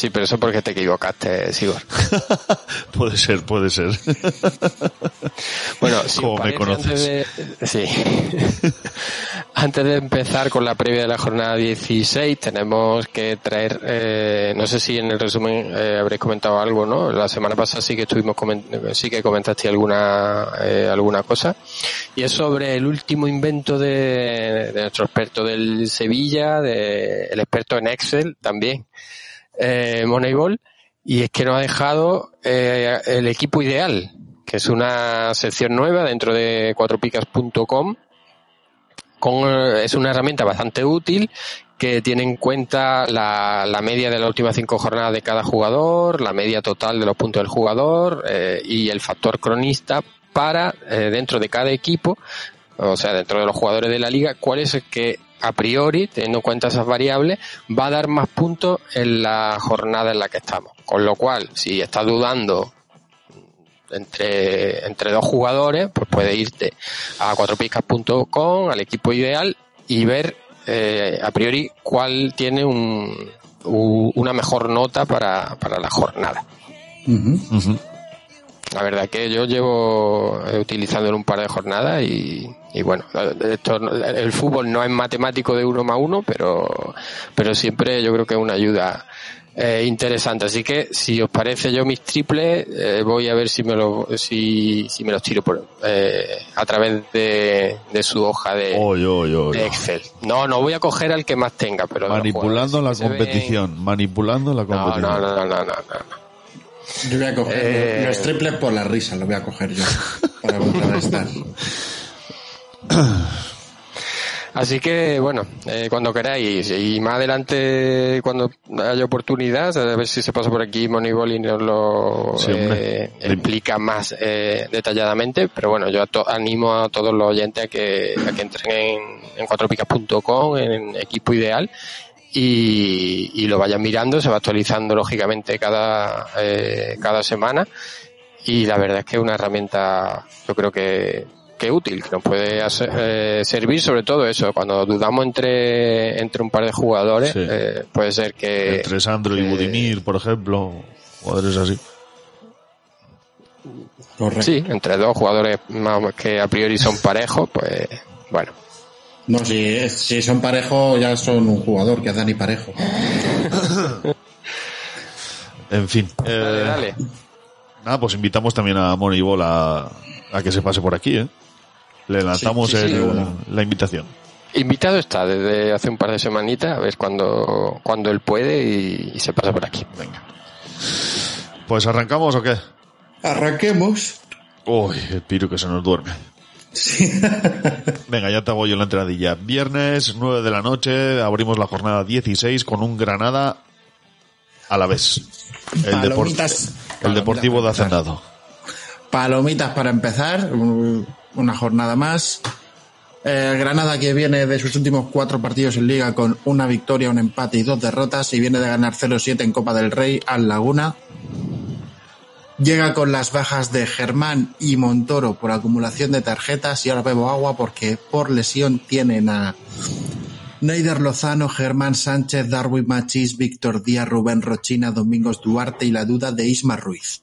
Sí, pero eso porque te equivocaste, Sigor. Puede ser, puede ser. Bueno, si Como me conoces. Antes de, sí. antes de empezar con la previa de la jornada 16, tenemos que traer, eh, no sé si en el resumen eh, habréis comentado algo, ¿no? La semana pasada sí que estuvimos sí que comentaste alguna eh, alguna cosa y es sobre el último invento de, de nuestro experto del Sevilla, de, el experto en Excel también, eh, Moneyball, y es que nos ha dejado eh, el equipo ideal, que es una sección nueva dentro de cuatropicas.com. Con, eh, es una herramienta bastante útil que tiene en cuenta la, la media de las últimas cinco jornadas de cada jugador, la media total de los puntos del jugador eh, y el factor cronista para eh, dentro de cada equipo, o sea, dentro de los jugadores de la liga, cuál es el que a priori, teniendo en cuenta esas variables, va a dar más puntos en la jornada en la que estamos. Con lo cual, si estás dudando entre, entre dos jugadores, pues puedes irte a cuatropicas.com, al equipo ideal y ver eh, a priori cuál tiene un, u- una mejor nota para, para la jornada. La verdad que yo llevo eh, utilizándolo un par de jornadas y, y bueno, esto, el fútbol no es matemático de uno más uno, pero, pero siempre yo creo que es una ayuda eh, interesante. Así que si os parece yo mis triples, eh, voy a ver si me, lo, si, si me los tiro por, eh, a través de, de su hoja de, Oy, oy, oy. de Excel. No, no voy a coger al que más tenga, pero Manipulando la ven- competición. Manipulando la competición. no, no, no, no, no, no. Yo voy a coger Eh. los triples por la risa, lo voy a coger yo. Para contrarrestar. Así que, bueno, eh, cuando queráis, y más adelante, cuando haya oportunidad, a ver si se pasa por aquí Moneyball y nos lo Sí, eh, explica más eh, detalladamente. Pero bueno, yo a to- animo a todos los oyentes a que, a que entren en, en cuatropicas.com, en equipo ideal, y, y lo vayan mirando, se va actualizando lógicamente cada, eh, cada semana. Y la verdad es que es una herramienta, yo creo que, que útil, que nos puede hacer- eh, servir sobre todo eso, cuando dudamos entre, entre un par de jugadores, Sí. eh, puede ser que... Entre Sandro y Budimir, por ejemplo. Jugadores así. Correcto. Sí, entre dos jugadores más que a priori son parejos, pues bueno. No, si, si son parejo, ya son un jugador, que es Dani Parejo. En fin. eh, Dale, dale. Nada, pues invitamos también a Moneyball a, a que se pase por aquí, ¿eh? Le lanzamos Sí, sí, sí, el- bueno. la invitación. Invitado está desde hace un par de semanitas, a ver cuando, cuando él puede y, y se pasa por aquí. Venga. Pues arrancamos o qué? Arranquemos. Uy, el piru que se nos duerme. Venga, ya te hago yo la entradilla. Viernes, 9 de la noche, abrimos la jornada 16 con un Granada a la vez. El, depor- el Deportivo de Hacendado. Palomitas para empezar, una jornada más. Eh, Granada que viene de sus últimos cuatro partidos en liga con una victoria, un empate y dos derrotas y viene de ganar 0-7 en Copa del Rey al Laguna. Llega con las bajas de Germán y Montoro por acumulación de tarjetas y ahora bebo agua porque por lesión tienen a Neider Lozano, Germán Sánchez, Darwin Machís, Víctor Díaz, Rubén Rochina, Domingos Duarte y la duda de Isma Ruiz.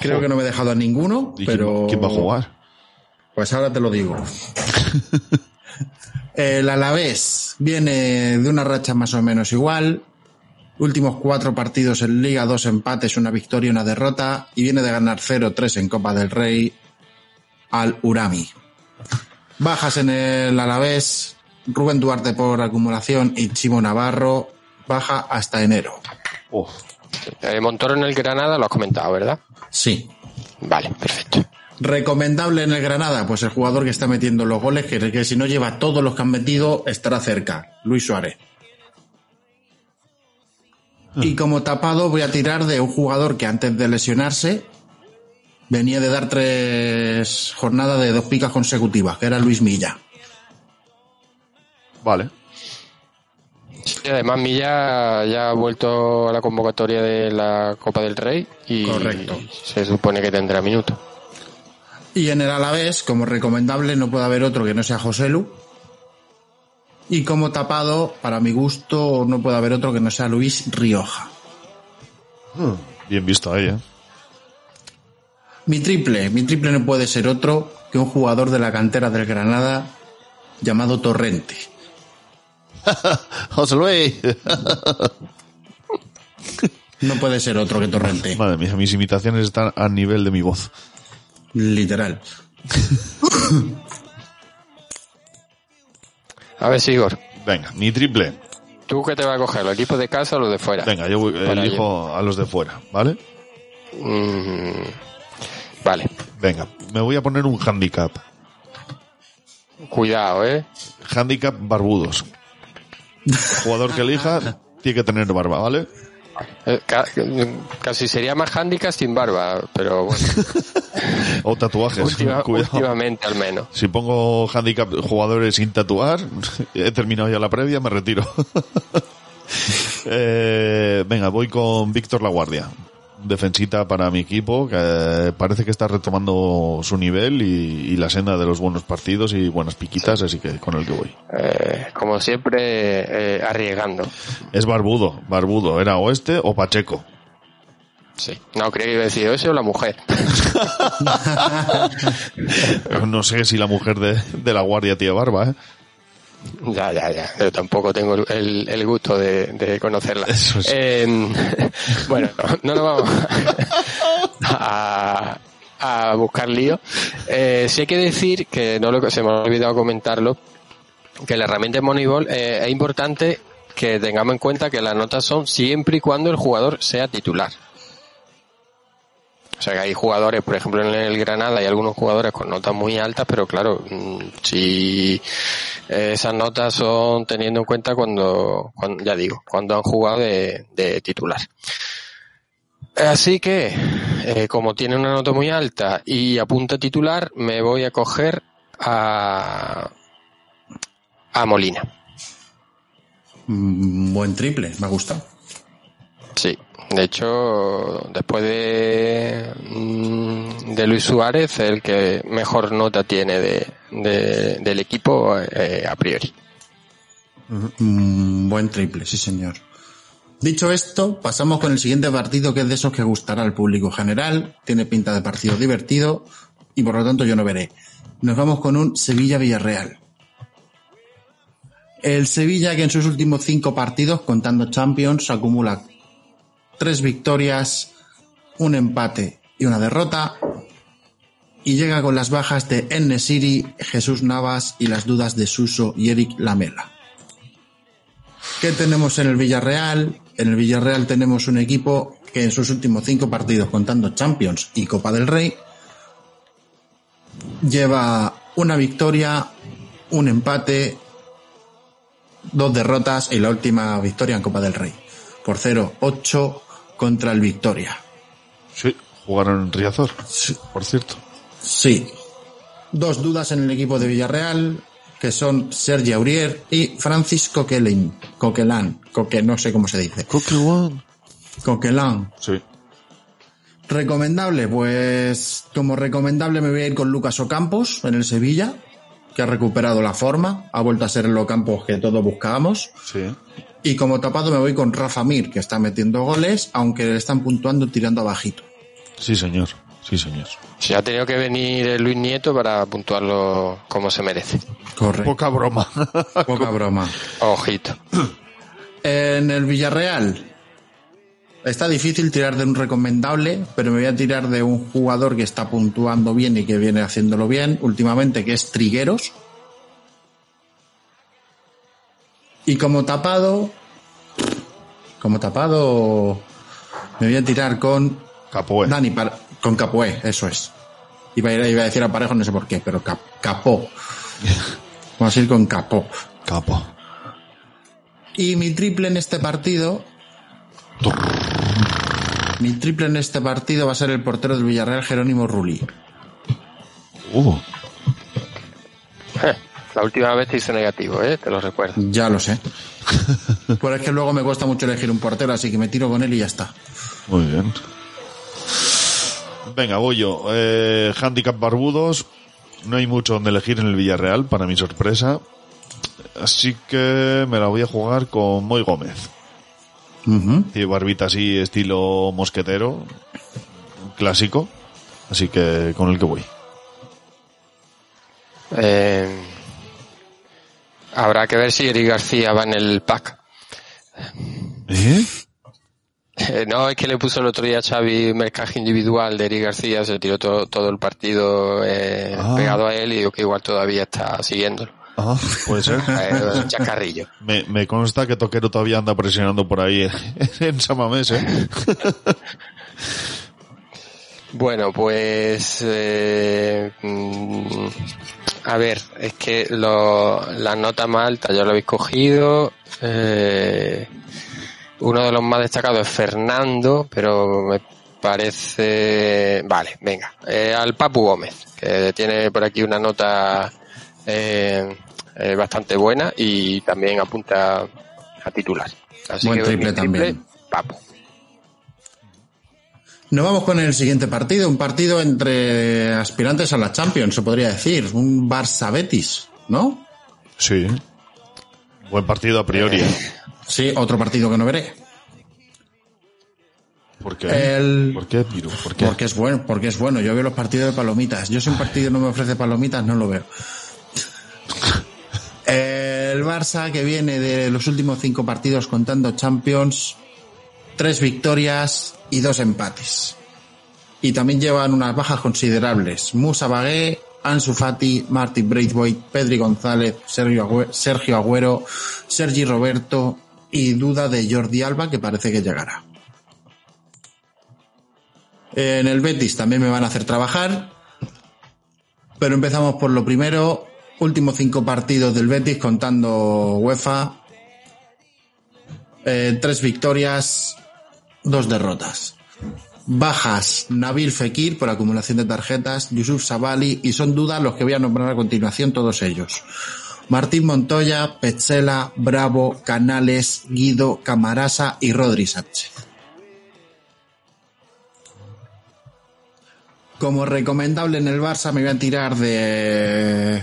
Creo que no me he dejado a ninguno, ¿Y quién- pero... quién va a jugar? Pues ahora te lo digo. El Alavés viene de una racha más o menos igual. Últimos cuatro partidos en Liga, dos empates, una victoria y una derrota. Y viene de ganar 0-3 en Copa del Rey al Urami. Bajas en el Alavés. Rubén Duarte por acumulación y Chimo Navarro. Baja hasta enero. Eh, Montoro en el Granada lo has comentado, ¿verdad? Sí. Vale, perfecto. Recomendable en el Granada, pues el jugador que está metiendo los goles, que, que si no lleva todos los que han metido, estará cerca. Luis Suárez. Y como tapado voy a tirar de un jugador que antes de lesionarse venía de dar tres jornadas de dos picas consecutivas, que era Luis Milla. Vale. Sí, además Milla ya ha vuelto a la convocatoria de la Copa del Rey y Correcto. se supone que tendrá minutos. Y en el Alavés, como recomendable, no puede haber otro que no sea Joselu. Y como tapado, para mi gusto, no puede haber otro que no sea Luis Rioja. Bien visto ahí, ¿eh? Mi triple, mi triple no puede ser otro que un jugador de la cantera del Granada llamado Torrente. José Luis. No puede ser otro que Torrente. Madre mía, mis imitaciones están a nivel de mi voz. Literal. A ver, Sigor, Venga, mi triple. ¿tú qué te vas a coger? ¿Los equipos de casa o los de fuera? Venga, yo voy- Para elijo a los de fuera, ¿vale? Mm, vale, Venga, me voy a poner un handicap. cuidado, ¿eh? Handicap barbudos. El jugador que elija tiene que tener barba, ¿vale? Eh, ca- casi sería más handicap sin barba, pero bueno, O tatuajes. última- Cuidado. últimamente al menos. Si pongo handicap jugadores sin tatuar, he terminado ya la previa, me retiro. Eh, venga, voy con Víctor Laguardia. Defensita para mi equipo, que parece que está retomando su nivel y, y la senda de los buenos partidos y buenas piquitas, así que con el que voy. Eh, como siempre, eh, arriesgando. Es barbudo, barbudo. Era oeste o Pacheco. Sí. No, creía que iba a decir ese o la mujer. No sé si la mujer de, de la guardia tiene barba, ¿eh? Ya, ya, ya. Yo tampoco tengo el, el gusto de, de conocerla. Eso. Eh, bueno, no nos vamos a, a buscar lío. Eh, sí hay que decir que no lo se me ha olvidado comentarlo, que la herramienta de Moneyball eh, es importante que tengamos en cuenta que las notas son siempre y cuando el jugador sea titular. O sea que hay jugadores, por ejemplo en el Granada hay algunos jugadores con notas muy altas, pero claro, mm, si eh, esas notas son teniendo en cuenta cuando, cuando ya digo, cuando han jugado de, de titular. Así que, eh, como tiene una nota muy alta y apunta titular, me voy a coger a, a Molina. Mm, Buen triple, me ha gustado. Sí, de hecho, después de, mm, de Luis Suárez, el que mejor nota tiene de, de- del equipo eh, a priori. Mm, Buen triple, sí señor. Dicho esto, pasamos con el siguiente partido que es de esos que gustará al público general, tiene pinta de partido divertido y por lo tanto yo no veré. Nos vamos con un Sevilla-Villarreal. El Sevilla que en sus últimos cinco partidos, contando Champions, acumula tres victorias, un empate y una derrota. Y llega con las bajas de Enesiri, Jesús Navas y las dudas de Suso y Eric Lamela. ¿Qué tenemos en el Villarreal? En el Villarreal tenemos un equipo que en sus últimos cinco partidos, contando Champions y Copa del Rey, lleva una victoria, un empate, dos derrotas y la última victoria en Copa del Rey. Por 0-8 contra el Victoria. Sí, jugaron en Riazor, por cierto. Sí. Dos dudas en el equipo de Villarreal, que son Sergi Aurier y Francis Coquelin. Coquelin. Coque, no sé cómo se dice. Coquelin. Coquelin. Sí. Recomendable, pues como recomendable me voy a ir con Lucas Ocampos en el Sevilla, que ha recuperado la forma, ha vuelto a ser el Ocampos que todos buscábamos. Sí. Y como tapado me voy con Rafa Mir, que está metiendo goles, aunque le están puntuando tirando abajito. Sí, señor. Sí, señor. Sí, ha tenido que venir Luis Nieto para puntuarlo como se merece. Correcto. Poca broma. Poca broma. Ojito. En el Villarreal está difícil tirar de un recomendable, pero me voy a tirar de un jugador que está puntuando bien y que viene haciéndolo bien últimamente, que es Trigueros. Y como tapado, como tapado, me voy a tirar con Capoe. Dani, con Capoe, eso es. Iba a, ir- iba a decir a parejo, no sé por qué, pero Cap- Capó. Vamos a ir con Capó. Capo. Y mi triple en este partido. Mi triple en este partido va a ser el portero del Villarreal, Jerónimo Rulli. Uh, La última vez te hice negativo, ¿eh? Te lo recuerdo. Ya lo sé. Pero es que luego me cuesta mucho elegir un portero, así que me tiro con él y ya está. muy bien. Venga, voy yo. Eh, handicap barbudos. No hay mucho donde elegir en el Villarreal, para mi sorpresa. Así que me la voy a jugar con Moy Gómez. Ujú. Tiene barbita así, estilo mosquetero. Clásico. Así que con el que voy. Eh, habrá que ver si Eric García va en el pack. ¿Eh? Eh, no, es que le puso el otro día a Xavi un mercaje individual de Eric García, se tiró todo, todo el partido eh, Ah. pegado a él y digo que igual todavía está siguiéndolo. Ah, puede ser. Eh, un chacarrillo. Me, me consta que Toquero todavía anda presionando por ahí en Samamés, ¿eh? Bueno, pues eh, mm, a ver, es que lo, la nota más alta ya lo habéis cogido. eh, uno de los más destacados es Fernando, pero me parece vale, venga, eh, al Papu Gómez, que tiene por aquí una nota eh, eh, bastante buena y también apunta a titular. Así Buen que triple también. Papu. Nos vamos con el siguiente partido, un partido entre aspirantes a la Champions, se podría decir, un Barça Betis, ¿no? Sí. Buen partido a priori. ¿eh? Sí, otro partido que no veré. ¿Por qué? El- ¿Por qué, Piru? ¿Por qué? Porque es bueno, porque es bueno. Yo veo los partidos de palomitas. Yo si un partido no me ofrece palomitas, no lo veo. El Barça que viene de los últimos cinco partidos contando Champions, tres victorias y dos empates. Y también llevan unas bajas considerables. Musa Bagué, Ansu Fati, Martin Braithwaite, Pedri González, Sergio Sergio Agüero, Sergi Roberto y duda de Jordi Alba que parece que llegará. En el Betis también me van a hacer trabajar. Pero empezamos por lo primero. Últimos cinco partidos del Betis contando UEFA. Eh, tres victorias, dos derrotas. Bajas Nabil Fekir por acumulación de tarjetas, Yusuf Sabali y son dudas los que voy a nombrar a continuación todos ellos. Martín Montoya, Petzela, Bravo, Canales, Guido, Camarasa y Rodri Sánchez. Como recomendable en el Barça me voy a tirar de...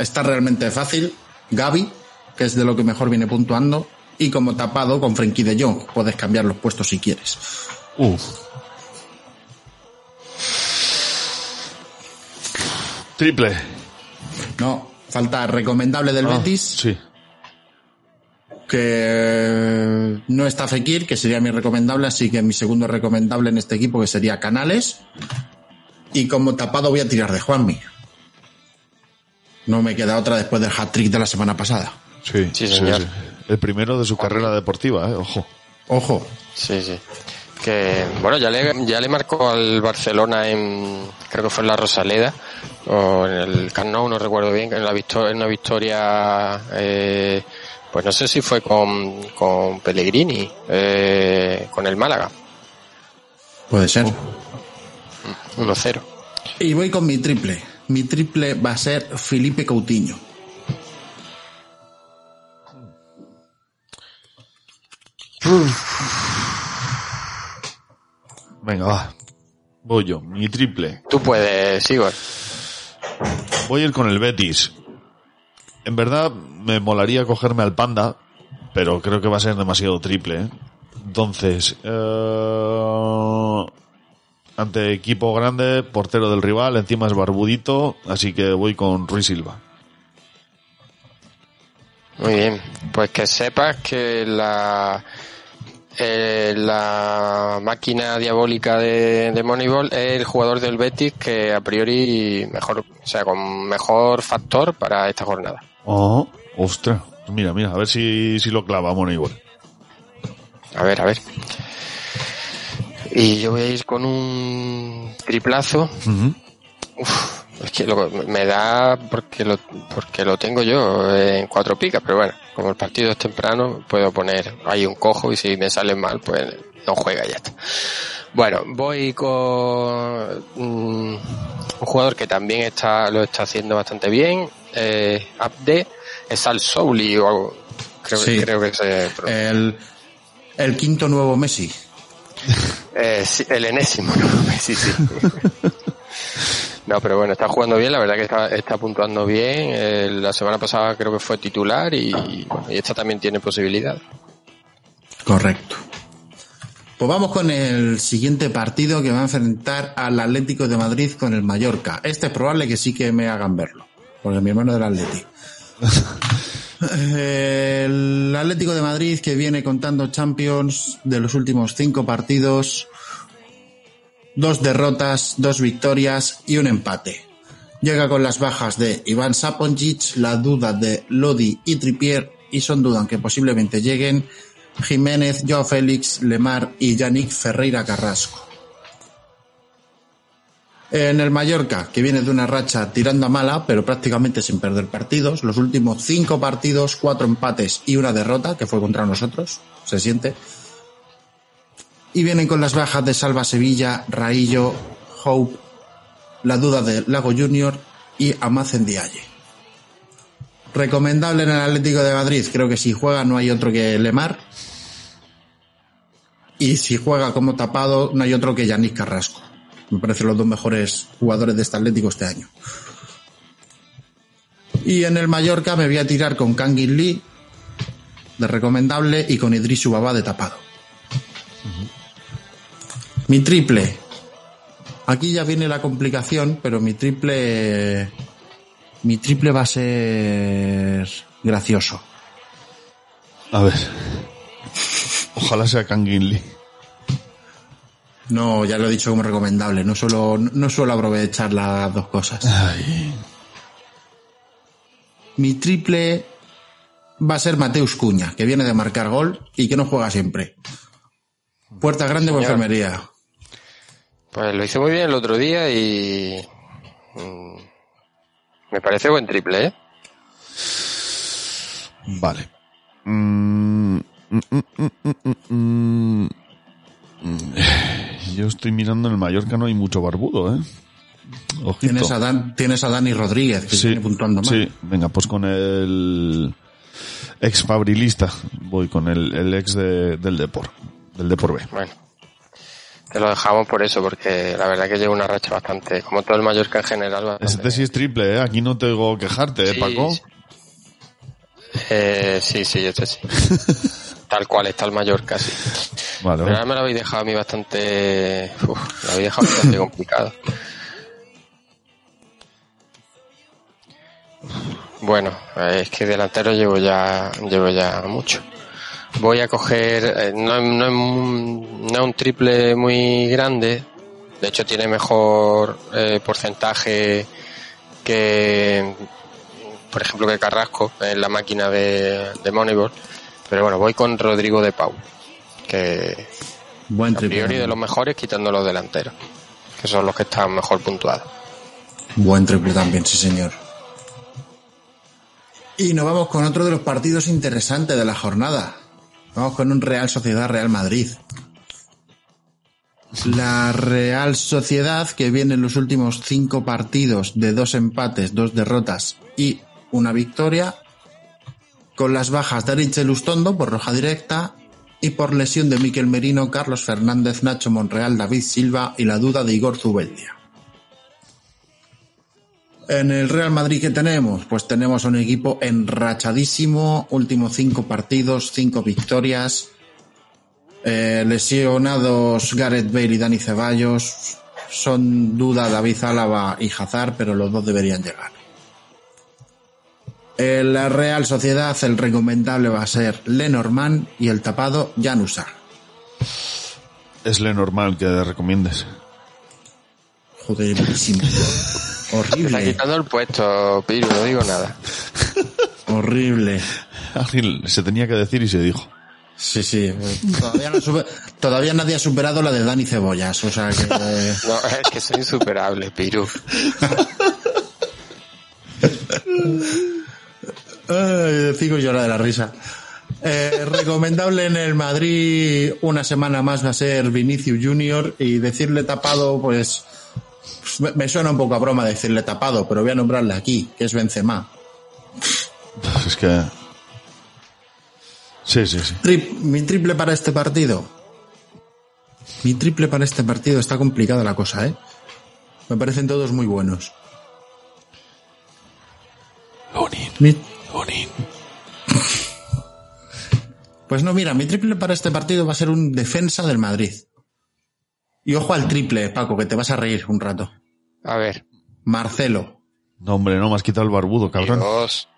Está realmente fácil. Gaby, que es de lo que mejor viene puntuando. Y como tapado con Frenkie de Jong. Puedes cambiar los puestos si quieres. Uf. Triple. No, falta recomendable del Ah, Betis. Sí. Que No está Fekir, que sería mi recomendable, así que mi segundo recomendable en este equipo que sería Canales. Y como tapado voy a tirar de Juanmi. No me queda otra después del hat-trick de la semana pasada. Sí, Sí, señor. El primero de su carrera deportiva, ¿eh? Ojo. Ojo. Sí, sí. Que, bueno, ya le, ya le marcó al Barcelona en, creo que fue en la Rosaleda, o en el Camp Nou, no recuerdo bien, en, la victoria, en una victoria, eh, pues no sé si fue con, con Pellegrini, eh, con el Málaga, Puede ser. 1-0. Y voy con mi triple. Mi triple va a ser Felipe Coutinho. Venga, va. Voy yo, mi triple. Tú puedes, Igor. Voy a ir con el Betis. En verdad, me molaría cogerme al Panda, pero creo que va a ser demasiado triple. ¿eh? Entonces, eh, ante equipo grande, portero del rival, encima es barbudito, así que voy con Ruiz Silva. Muy bien. Pues que sepas que la, eh, la máquina diabólica de, de Moneyball es el jugador del Betis que a priori mejor, o sea, con mejor factor para esta jornada. Oh, ostras. Mira, mira, a ver si, si lo clava Moneyball. A ver, a ver. Y yo voy a ir con un triplazo. Uf, es que lo- me da porque lo, porque lo tengo yo en cuatro picas, pero bueno, como el partido es temprano, puedo poner ahí un cojo y si me sale mal, pues no juega y ya está. Bueno, voy con mm, un jugador que también está lo está haciendo bastante bien, eh, Abde, es Al Souli o algo, creo, Sí. creo que se El, el quinto nuevo Messi. Eh, sí, el enésimo, ¿no? Sí, sí. No, pero bueno, está jugando bien, la verdad que está, está puntuando bien. Eh, la semana pasada creo que fue titular y, bueno, y esta también tiene posibilidad. Correcto. Pues vamos con el siguiente partido que va a enfrentar al Atlético de Madrid con el Mallorca. Este es probable que sí que me hagan verlo, porque mi hermano del Atleti. El Atlético de Madrid que viene contando Champions de los últimos cinco partidos, dos derrotas, dos victorias y un empate. Llega con las bajas de Iván Saponjic, la duda de Lodi y Tripier y son dudas que posiblemente lleguen Jiménez, Joao Félix, Lemar y Yannick Ferreira Carrasco. En el Mallorca, que viene de una racha tirando a mala, pero prácticamente sin perder partidos, los últimos cinco partidos, cuatro empates y una derrota, que fue contra nosotros, se siente. Y vienen con las bajas de Salva Sevilla, Raillo, Hope, la duda de Lago Junior y Amacen Dialle. Recomendable en el Atlético de Madrid, creo que si juega no hay otro que Lemar. Y si juega como tapado no hay otro que Yannick Carrasco. Me parecen los dos mejores jugadores de este Atlético este año. Y en el Mallorca me voy a tirar con Kangin Lee de recomendable y con Idris Ubaba de tapado. Mi triple. Aquí ya viene la complicación, pero mi triple mi triple va a ser gracioso. A ver. Ojalá sea Kangin Lee. No, ya lo he dicho como recomendable. No suelo, no suelo aprovechar las dos cosas. Mi triple va a ser Mateus Cuña, que viene de marcar gol y que no juega siempre. Puerta grande o enfermería. Pues lo hizo muy bien el otro día y mm, me parece buen triple, ¿eh? Vale. Mm, mm, mm, mm, mm, mm, mm. Yo estoy mirando en el Mallorca, no hay mucho barbudo, ¿eh? Ojito. Tienes a, Dan- tienes a Dani Rodríguez, que Sí, viene puntuando mal. sí, venga, pues con el ex fabrilista, voy con el, el ex de- del Depor, del Depor B. Bueno, te lo dejamos por eso, porque la verdad que lleva una racha bastante, como todo el Mallorca en general. bastante- Este sí es triple, ¿eh? Aquí no tengo que quejarte, ¿eh, Sí, Paco? sí. Eh, sí, sí, este sí. Tal cual está el Mallorca, sí. Vale, Pero ahora me lo habéis dejado a mí bastante... Uf, lo habéis dejado bastante complicado. Bueno, es que delantero llevo ya, llevo ya mucho. voy a coger, eh, no, no no es un triple muy grande, de hecho tiene mejor eh, porcentaje que, por ejemplo, que Carrasco en la máquina de, de Moneyball, pero bueno, voy con Rodrigo de Pau, que Buen a triple. priori de los mejores quitando los delanteros, que son los que están mejor puntuados. Buen triple también, sí señor. Y nos vamos con otro de los partidos interesantes de la jornada. Vamos con un Real Sociedad Real Madrid. La Real Sociedad, que viene en los últimos cinco partidos de dos empates, dos derrotas y una victoria, con las bajas de Aritz Lustondo por roja directa y por lesión de Miquel Merino, Carlos Fernández, Nacho Monreal, David Silva y la duda de Igor Zubeldia. En el Real Madrid que tenemos, pues tenemos un equipo enrachadísimo, últimos cinco partidos, cinco victorias, eh, lesionados Gareth Bale y Dani Ceballos, son duda David Álava y Hazard, pero los dos deberían llegar. En la Real Sociedad el recomendable va a ser Lenormand y el tapado Janusar. Es lo normal que recomiendes. Joder, malísimo. Está Horrible, quitando el puesto, Piru, no digo nada. horrible. Se tenía que decir y se dijo. Sí, sí. Todavía, no sube- todavía nadie ha superado la de Dani Cebollas, o sea que... No, es que soy insuperable, Piru. Ay, sigo llorando de la risa. Eh, recomendable en el Madrid una semana más va a ser Vinicius Junior y decirle tapado, pues, pues, me, me suena un poco a broma decirle tapado, pero voy a nombrarle aquí, que es Benzema. Pues Es que... Sí, sí, sí. Mi triple para este partido. Mi triple para este partido está complicada la cosa, ¿eh? Me parecen todos muy buenos. Mi- Pues no, mira, mi triple para este partido va a ser un defensa del Madrid. Y ojo al triple, Paco, que te vas a reír un rato. A ver. Marcelo. No, hombre, no me has quitado el barbudo, cabrón. Dios.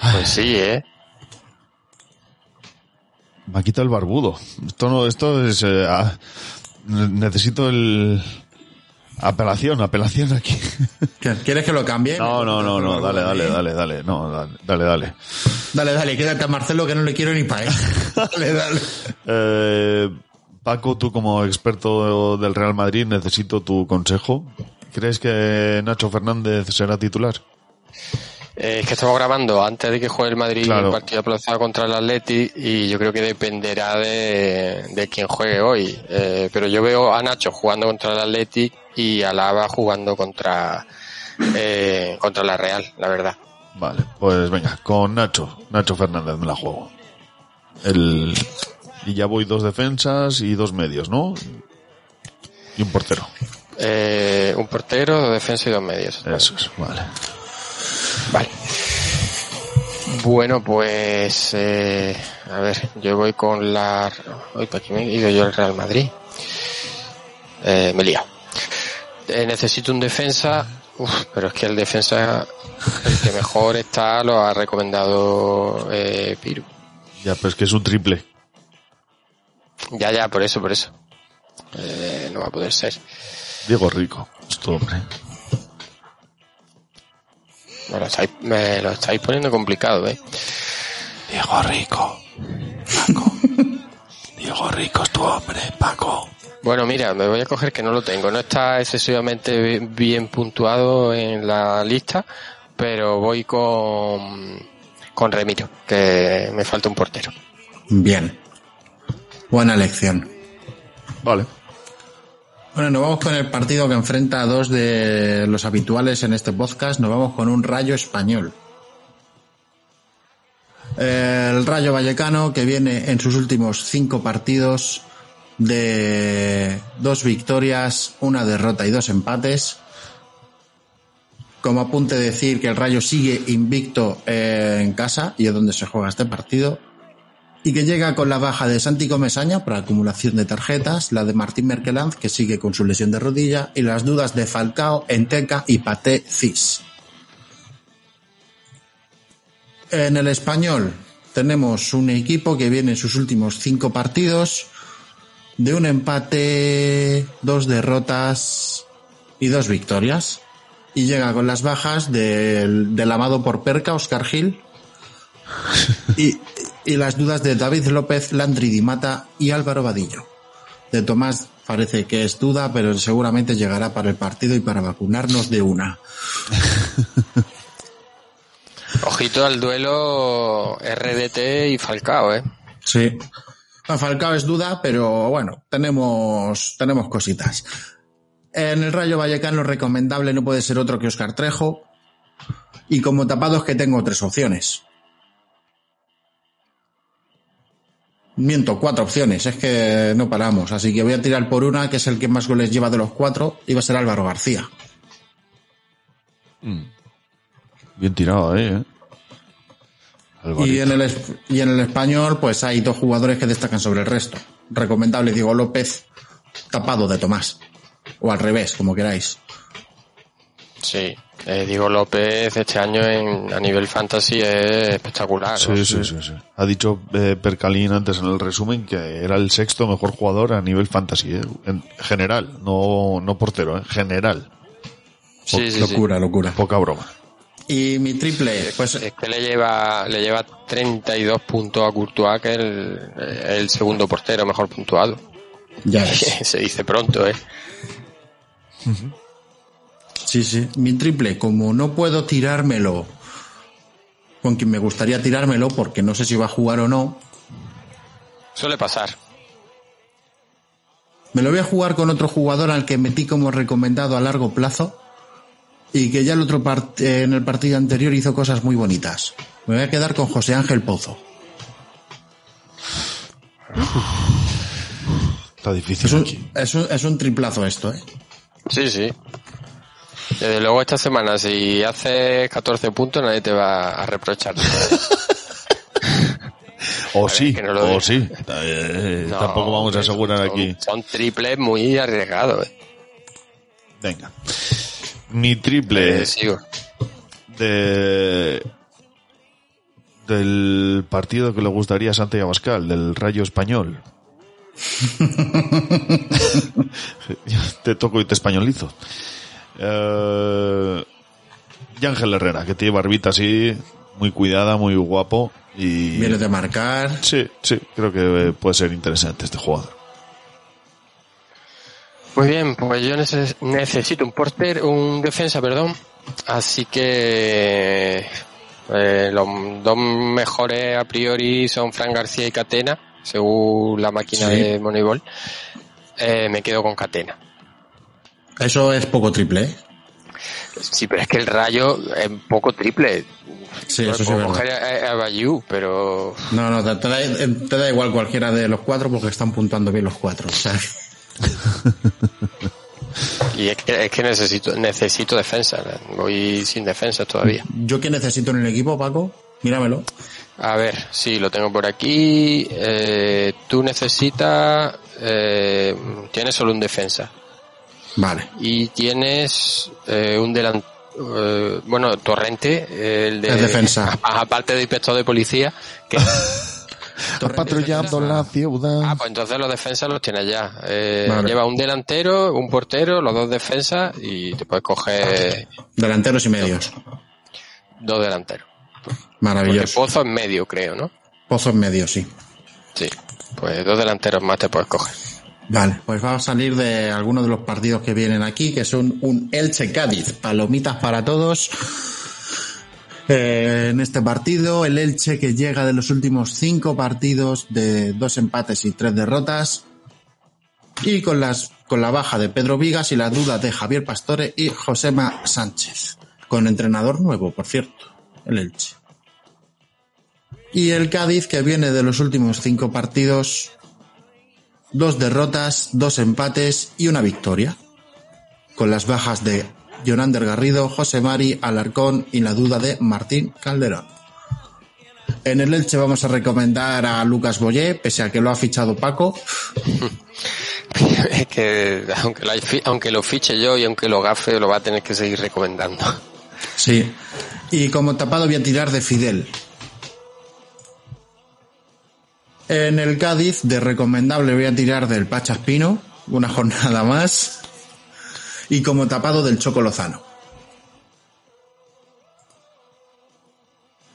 Pues sí, ¿eh? Me ha quitado el barbudo. Esto no, esto es... eh, ah, ne- necesito el... Apelación, apelación aquí. ¿Quieres que lo cambie? No, no, no, no, dale, dale, dale, dale, no, dale, dale, dale. Dale, quédate a Marcelo que no le quiero ni para él. dale, dale. Eh, Paco, tú como experto del Real Madrid, necesito tu consejo. ¿Crees que Nacho Fernández será titular? Eh, es que estamos grabando antes de que juegue el Madrid Claro. el partido aplazado contra el Atleti y yo creo que dependerá de, de quién juegue hoy. Eh, pero yo veo a Nacho jugando contra el Atleti y a Lava jugando contra eh, contra la Real, la verdad. Vale, pues venga, con Nacho, Nacho Fernández me la juego. El, y ya voy dos defensas y dos medios, ¿no? Y un portero. Eh, un portero, dos defensas y dos medios. Eso es, vale. Vale. Bueno, pues eh, a ver, yo voy con la. Uy, ¿para qué me he ido yo al Real Madrid? Eh, me he liado. Eh, necesito un defensa, uf, pero es que el defensa, el que mejor está, lo ha recomendado eh, Piru. Ya, pero es que es un triple. Ya, ya, por eso, por eso. Eh, no va a poder ser. Diego Rico, es hombre. Me lo estáis, me lo estáis poniendo complicado, ¿eh? Diego Rico. Paco. Diego Rico es tu hombre, Paco. Bueno, mira, me voy a coger que no lo tengo. No está excesivamente bi- bien puntuado en la lista, pero voy con, con Remiro, que me falta un portero. Bien. Buena elección. Vale. Bueno, nos vamos con el partido que enfrenta a dos de los habituales en este podcast. Nos vamos con un Rayo español. El Rayo Vallecano que viene en sus últimos cinco partidos de dos victorias, una derrota y dos empates. Como apunte decir que el Rayo sigue invicto eh, en casa y es donde se juega este partido y que llega con la baja de Santi Comesaña por acumulación de tarjetas, la de Martín Merkelanz, que sigue con su lesión de rodilla, y las dudas de Falcao, Enteca y Paté Cis. En el español, tenemos un equipo que viene en sus últimos cinco partidos de un empate, dos derrotas y dos victorias. Y llega con las bajas del, del amado por Perca, Oscar Gil, y, y las dudas de David López, Landry Di Mata y Álvaro Vadillo. De Tomás parece que es duda, pero seguramente llegará para el partido y para vacunarnos de una. Ojito al duelo RDT y Falcao, ¿eh? Sí. Falcao es duda, pero bueno, tenemos, tenemos cositas. En el Rayo Vallecano recomendable no puede ser otro que Oscar Trejo. Y como tapados que tengo tres opciones. Miento, cuatro opciones, es que no paramos. Así que voy a tirar por una, que es el que más goles lleva de los cuatro, y va a ser Álvaro García. Mm. Bien tirado ahí, ¿eh? Y en, el, y en el español, pues hay dos jugadores que destacan sobre el resto. Recomendable Diego López, tapado de Tomás. O al revés, como queráis. Sí. Eh, Diego López este año en, a nivel fantasy es espectacular. Sí, ¿no? sí, sí, sí. Ha dicho eh, Percalín antes en el resumen que era el sexto mejor jugador a nivel fantasy, ¿eh? en general, no, no portero, en general. Sí, sí, sí. locura, locura. Poca broma. Y mi triple, pues Es que le lleva, le lleva 32 puntos a Courtois, que es el, el segundo portero mejor puntuado. ya. Se dice pronto, ¿eh? Sí, sí. Mi triple, como no puedo tirármelo con quien me gustaría tirármelo, porque no sé si va a jugar o no, Suele pasar. me lo voy a jugar con otro jugador al que metí como recomendado a largo plazo y que ya el otro part- eh, en el partido anterior hizo cosas muy bonitas. Me voy a quedar con José Ángel Pozo. Está difícil Es un, aquí. es un- es un triplazo esto, ¿eh? Sí, sí. Desde luego esta semana, si haces 14 puntos, nadie te va a reprochar. O sí, que no lo o sí. Eh, No, tampoco vamos a asegurar son- aquí. Son triples muy arriesgados. ¿eh? Venga. Mi triple Eh, sigo. de del partido que le gustaría a Santiago Abascal, del Rayo Español. te toco y te españolizo. Eh, y Ángel Herrera, que tiene barbita así, muy cuidada, muy guapo. Y Viene de marcar. Sí, sí, creo que puede ser interesante este jugador. Muy bien, pues yo neces- necesito un porter, un defensa, perdón. Así que eh, los dos mejores a priori son Fran García y Catena, según la máquina Sí. de Moneyball. Eh, me quedo con Catena. Eso es poco triple, ¿eh? Sí, pero es que el rayo es poco triple. Sí, Yo eso sí coger a, a Bayou, pero No, no, te, te da, te da igual cualquiera de los cuatro porque están puntuando bien los cuatro. O sea, y es que, es que necesito necesito defensa. Voy sin defensa todavía. ¿Yo qué necesito en el equipo, Paco? Míramelo. A ver, sí, lo tengo por aquí. Eh, tú necesitas... Eh, tienes solo un defensa. Vale. Y tienes eh, un delantero... bueno, Torrente, el de... Es defensa. Aparte de inspector de policía, que... Patrullando la ciudad. Ah, pues entonces los defensas los tienes ya. Eh, Vale. Lleva un delantero, un portero, los dos defensas y te puedes coger Delanteros y medios. dos delanteros. Porque Maravilloso. Pozo en medio, creo, ¿no? Pozo en medio, sí. Sí. Pues dos delanteros más te puedes coger. Vale, pues vamos a salir de algunos de los partidos que vienen aquí, que son un Elche Cádiz. Palomitas para todos. Eh, en este partido, el Elche que llega de los últimos cinco partidos de dos empates y tres derrotas. Y con las con la baja de Pedro Vigas y la duda de Javier Pastore y Josema Sánchez. Con entrenador nuevo, por cierto, el Elche. Y el Cádiz que viene de los últimos cinco partidos dos derrotas, dos empates y una victoria. Con las bajas de Jonander Garrido, José Mari, Alarcón y la duda de Martín Calderón. En el Elche vamos a recomendar a Lucas Boyé, pese a que lo ha fichado Paco. es que aunque lo, aunque lo fiche yo y aunque lo gafe, lo va a tener que seguir recomendando. Sí. Y como tapado voy a tirar de Fidel. En el Cádiz, de recomendable voy a tirar del Pachaspino, una jornada más. Y como tapado del Choco Lozano.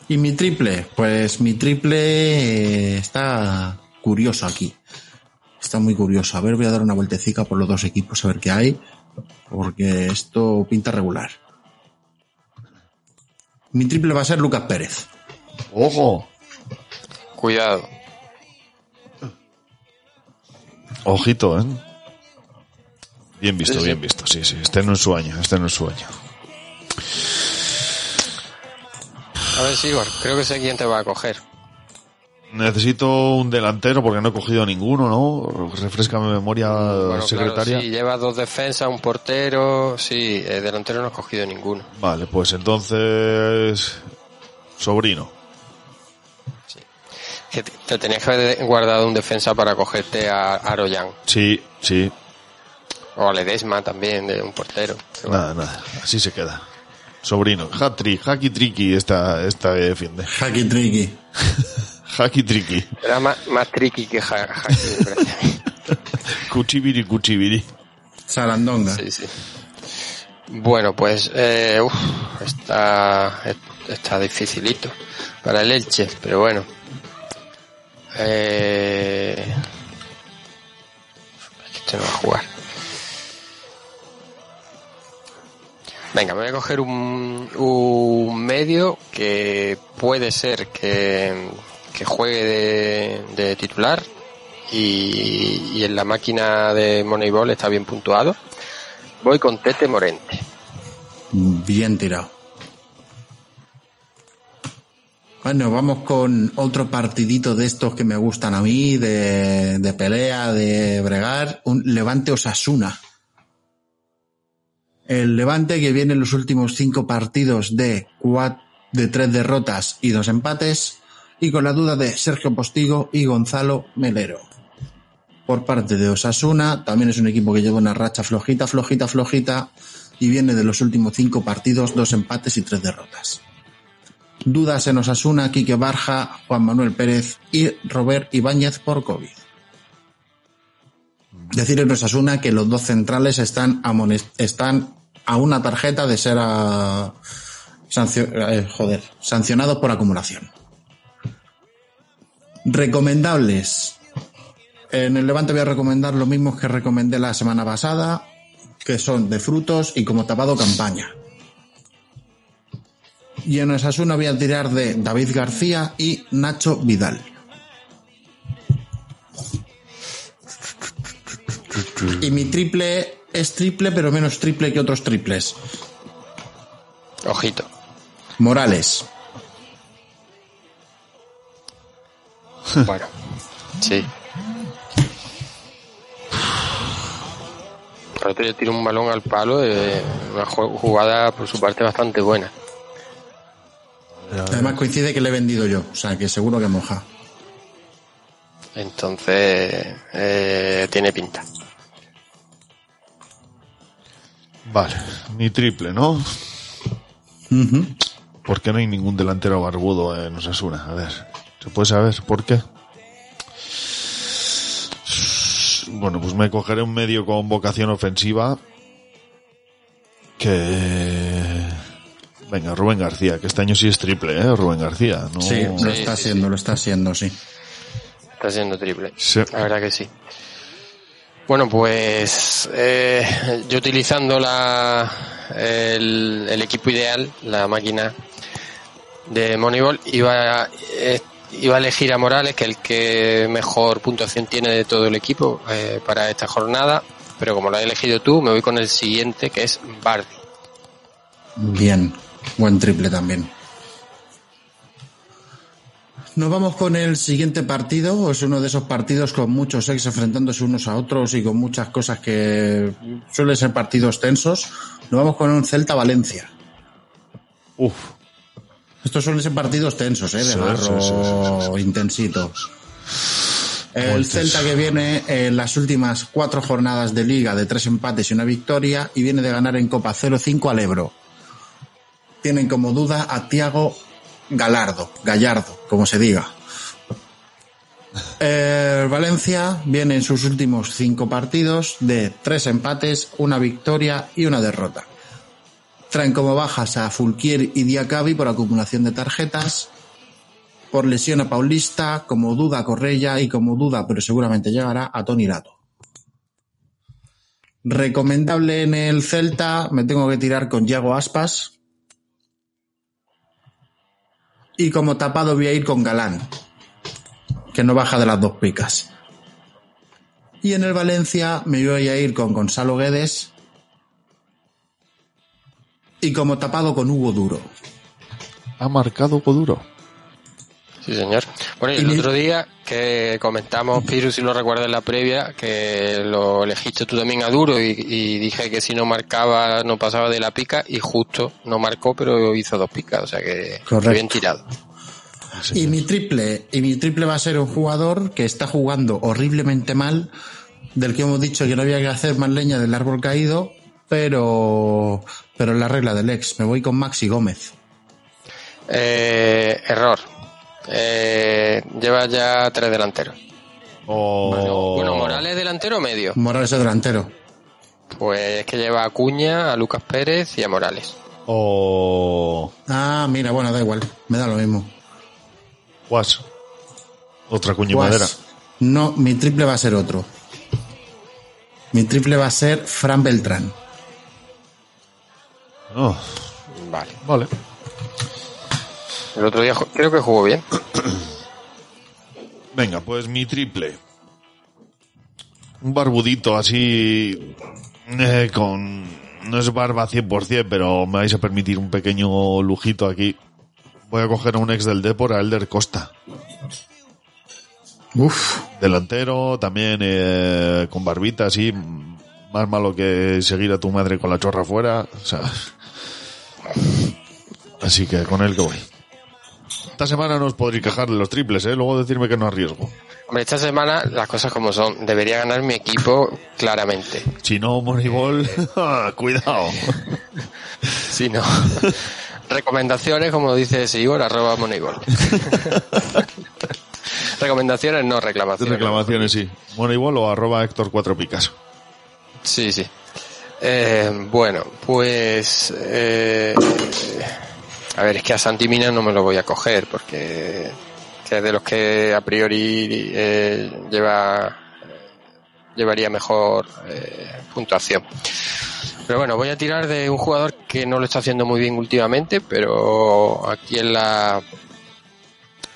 Y mi triple, pues mi triple eh, está curioso aquí. Está muy curioso. A ver, voy a dar una vueltecica por los dos equipos a ver qué hay. Porque esto pinta regular. Mi triple va a ser Lucas Pérez. ¡Ojo! Cuidado. Ojito, ¿eh? Bien visto, Sí, sí. bien visto. Sí, sí. Este no es su año, este no es su año. A ver, Sigor, creo que sé quién te va a coger. Necesito un delantero porque no he cogido ninguno, ¿no? Refresca mi memoria, Bueno, secretaria. Claro, sí, lleva dos defensas, un portero. Sí, eh, delantero no has cogido ninguno. Vale, pues entonces. Sobrino. Que te, te tenías que haber guardado un defensa para cogerte a Aroyan. Sí, sí. O a Ledesma también, de un portero. Nada, nada. Así se queda. Sobrino. Hat-trick, hacky tricky esta, esta que defiende. Hacky tricky. hacky tricky. Era más, más tricky que ja, Haki. Cuchibiri, cuchibiri. Sarandonga. Sí, sí. Bueno, pues eh, uf, está, está dificilito para el Elche, pero bueno. Eh, este no va a jugar. Venga, me voy a coger un, un medio que puede ser que, que juegue de, de titular y, y en la máquina de Moneyball está bien puntuado. Voy con Tete Morente. Bien tirado. Bueno, vamos con otro partidito de estos que me gustan a mí, de, pelea, de bregar, un Levante Osasuna. El Levante que viene en los últimos cinco partidos de cuat- de tres derrotas y dos empates, y con la duda de Sergio Postigo y Gonzalo Melero. Por parte de Osasuna, también es un equipo que lleva una racha flojita, flojita, flojita, y viene de los últimos cinco partidos, dos empates y tres derrotas. Dudas en Osasuna, Quique Barja, Juan Manuel Pérez y Robert Ibáñez por COVID. Decir en Osasuna que los dos centrales están a, una tarjeta de ser a, sancio- eh, joder, sancionados por acumulación. Recomendables. En el Levante voy a recomendar lo mismo que recomendé la semana pasada, que son de frutos y como tapado campaña. Y en Osasuna voy a tirar de David García y Nacho Vidal. Y mi triple es triple, pero menos triple que otros triples. Ojito. Morales. Bueno, sí. Otro día tiró un balón al palo de una ju- jugada por su parte bastante buena. Además coincide que le he vendido yo, o sea que seguro que moja. Entonces, eh, tiene pinta. Vale, ni triple, ¿no? ¿Por qué no hay ningún delantero barbudo en Osasuna? A ver, ¿se puede saber por qué? Bueno, pues me cogeré un medio con vocación ofensiva que... Venga, Rubén García, que este año sí es triple, ¿eh? Rubén García. No... Sí, lo está haciendo, lo está haciendo, sí. Está siendo triple. Sí. La verdad que sí. Bueno, pues eh, yo utilizando la, el, el equipo ideal, la máquina de Moneyball, iba a, eh, iba a elegir a Morales, que es el que mejor puntuación tiene de todo el equipo eh, para esta jornada, pero como lo has elegido tú, me voy con el siguiente, que es Bardi. Bien, buen triple también. Nos vamos con el siguiente partido. Es uno de esos partidos con muchos ex enfrentándose unos a otros y con muchas cosas que suelen ser partidos tensos. Nos vamos con un Celta Valencia. Uf. Estos suelen ser partidos tensos, ¿eh? De Sí, barro sí, sí, sí, intensito. El Celta que viene en las últimas cuatro jornadas de liga de tres empates y una victoria y viene de ganar en Copa 0-5 al Ebro. Tienen como duda a Tiago Galardo, Gallardo, como se diga. Valencia viene en sus últimos cinco partidos de tres empates, una victoria y una derrota. Traen como bajas a Fulquier y Diacabi por acumulación de tarjetas, por lesión a Paulista, como duda a Correia y como duda, pero seguramente llegará, a Tony Lato. Recomendable en el Celta, me tengo que tirar con Yago Aspas. Y como tapado voy a ir con Galán, que no baja de las dos picas. Y en el Valencia me voy a ir con Gonzalo Guedes. Y como tapado con Hugo Duro. Ha marcado Hugo Duro. Sí, señor. Bueno, y el otro día que comentamos, Piru, si lo recuerdas en la previa, que lo elegiste tú también a duro y, y, dije que si no marcaba no pasaba de la pica y justo no marcó, pero hizo dos picas, o sea que Correcto. bien tirado. Y mi triple, y mi triple va a ser un jugador que está jugando horriblemente mal, del que hemos dicho que no había que hacer más leña del árbol caído, pero, pero en la regla del ex. Me voy con Maxi Gómez. Eh, error. Eh, lleva ya tres delanteros. Oh. Bueno, bueno, Morales delantero o medio. Morales es delantero. Pues es que lleva a Cuña, a Lucas Pérez y a Morales. O. Ah, mira, bueno, da igual. Me da lo mismo. Guas. Otra cuña Guas. madera. No, mi triple va a ser otro. Mi triple va a ser Fran Beltrán. Oh, Vale. vale. El otro día creo que jugó bien. Venga, pues mi triple. Un barbudito así. eh, con. No es barba 100%, pero me vais a permitir un pequeño lujito aquí. Voy a coger a un ex del Depor, a Elder Costa. Uf, Delantero, también eh, con barbita así. Más malo que seguir a tu madre con la chorra afuera. O sea. Así que con él que voy. Esta semana no os podréis quejar de los triples, ¿eh? Luego decirme que no arriesgo. Hombre, esta semana las cosas como son. Debería ganar mi equipo claramente. Si no, Moneyball, cuidado. Si no. Recomendaciones, como dice Sigor, arroba Moneyball. Recomendaciones, no reclamaciones. Reclamaciones, sí. Moneyball o arroba Héctor 4 Picasso. Sí, sí. Eh, bueno, pues... eh, a ver, es que a Santi Mina no me lo voy a coger porque que es de los que a priori eh, lleva llevaría mejor eh, puntuación. Pero bueno, voy a tirar de un jugador que no lo está haciendo muy bien últimamente, pero aquí en la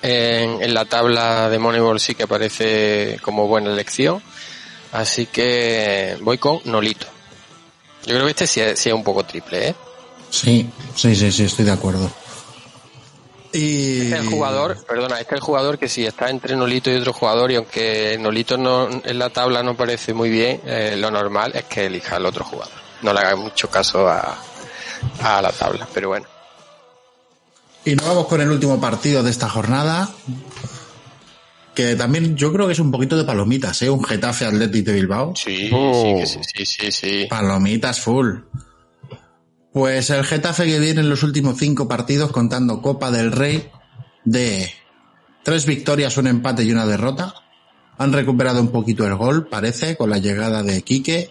en, en la tabla de Moneyball sí que aparece como buena elección. Así que voy con Nolito. Yo creo que este sí sí es un poco triple, ¿eh? Sí, sí, sí, sí, estoy de acuerdo. Y Este es el jugador, perdona, este es el jugador que si está entre Nolito y otro jugador y aunque Nolito no, en la tabla no parece muy bien, eh, lo normal es que elija al otro jugador. No le haga mucho caso a, a la tabla, pero bueno. Y nos vamos con el último partido de esta jornada. Que también yo creo que es un poquito de palomitas, ¿eh? Un Getafe Athletic de Bilbao. Sí, Oh. sí, que sí, sí, sí, sí. Palomitas full. Pues el Getafe que viene en los últimos cinco partidos contando Copa del Rey de tres victorias, un empate y una derrota. Han recuperado un poquito el gol, parece, con la llegada de Quique.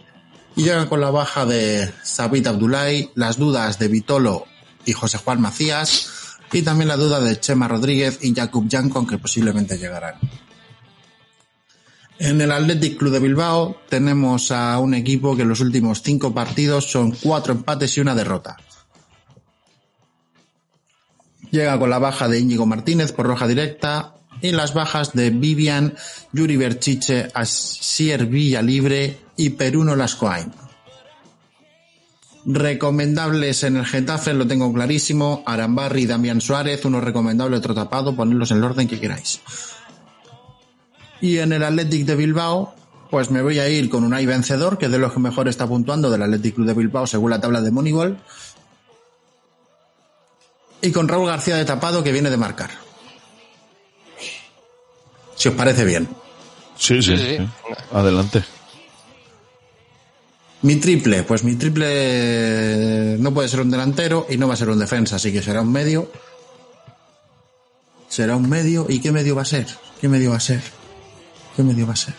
Y llegan con la baja de Sabit Abdulay, las dudas de Vitolo y José Juan Macías, y también la duda de Chema Rodríguez y Jakub Jankon, que posiblemente llegarán. En el Athletic Club de Bilbao tenemos a un equipo que en los últimos cinco partidos son cuatro empates y una derrota. Llega con la baja de Íñigo Martínez por roja directa y las bajas de Vivian, Yuri Berchiche, Asier Villalibre y Peruno Lascoain. Recomendables en el Getafe, lo tengo clarísimo. Arambarri y Damián Suárez, uno recomendable, otro tapado, ponedlos en el orden que queráis. Y en el Athletic de Bilbao, pues me voy a ir con un vencedor, que es de los que mejor está puntuando del Athletic Club de Bilbao según la tabla de Moneyball. Y con Raúl García de tapado, que viene de marcar. Si os parece bien. Sí, sí, Sí, sí. sí. Adelante. Mi triple, pues mi triple no puede ser un delantero y no va a ser un defensa, así que será un medio. Será un medio. ¿Y qué medio va a ser? ¿Qué medio va a ser? ¿Qué medio va a ser?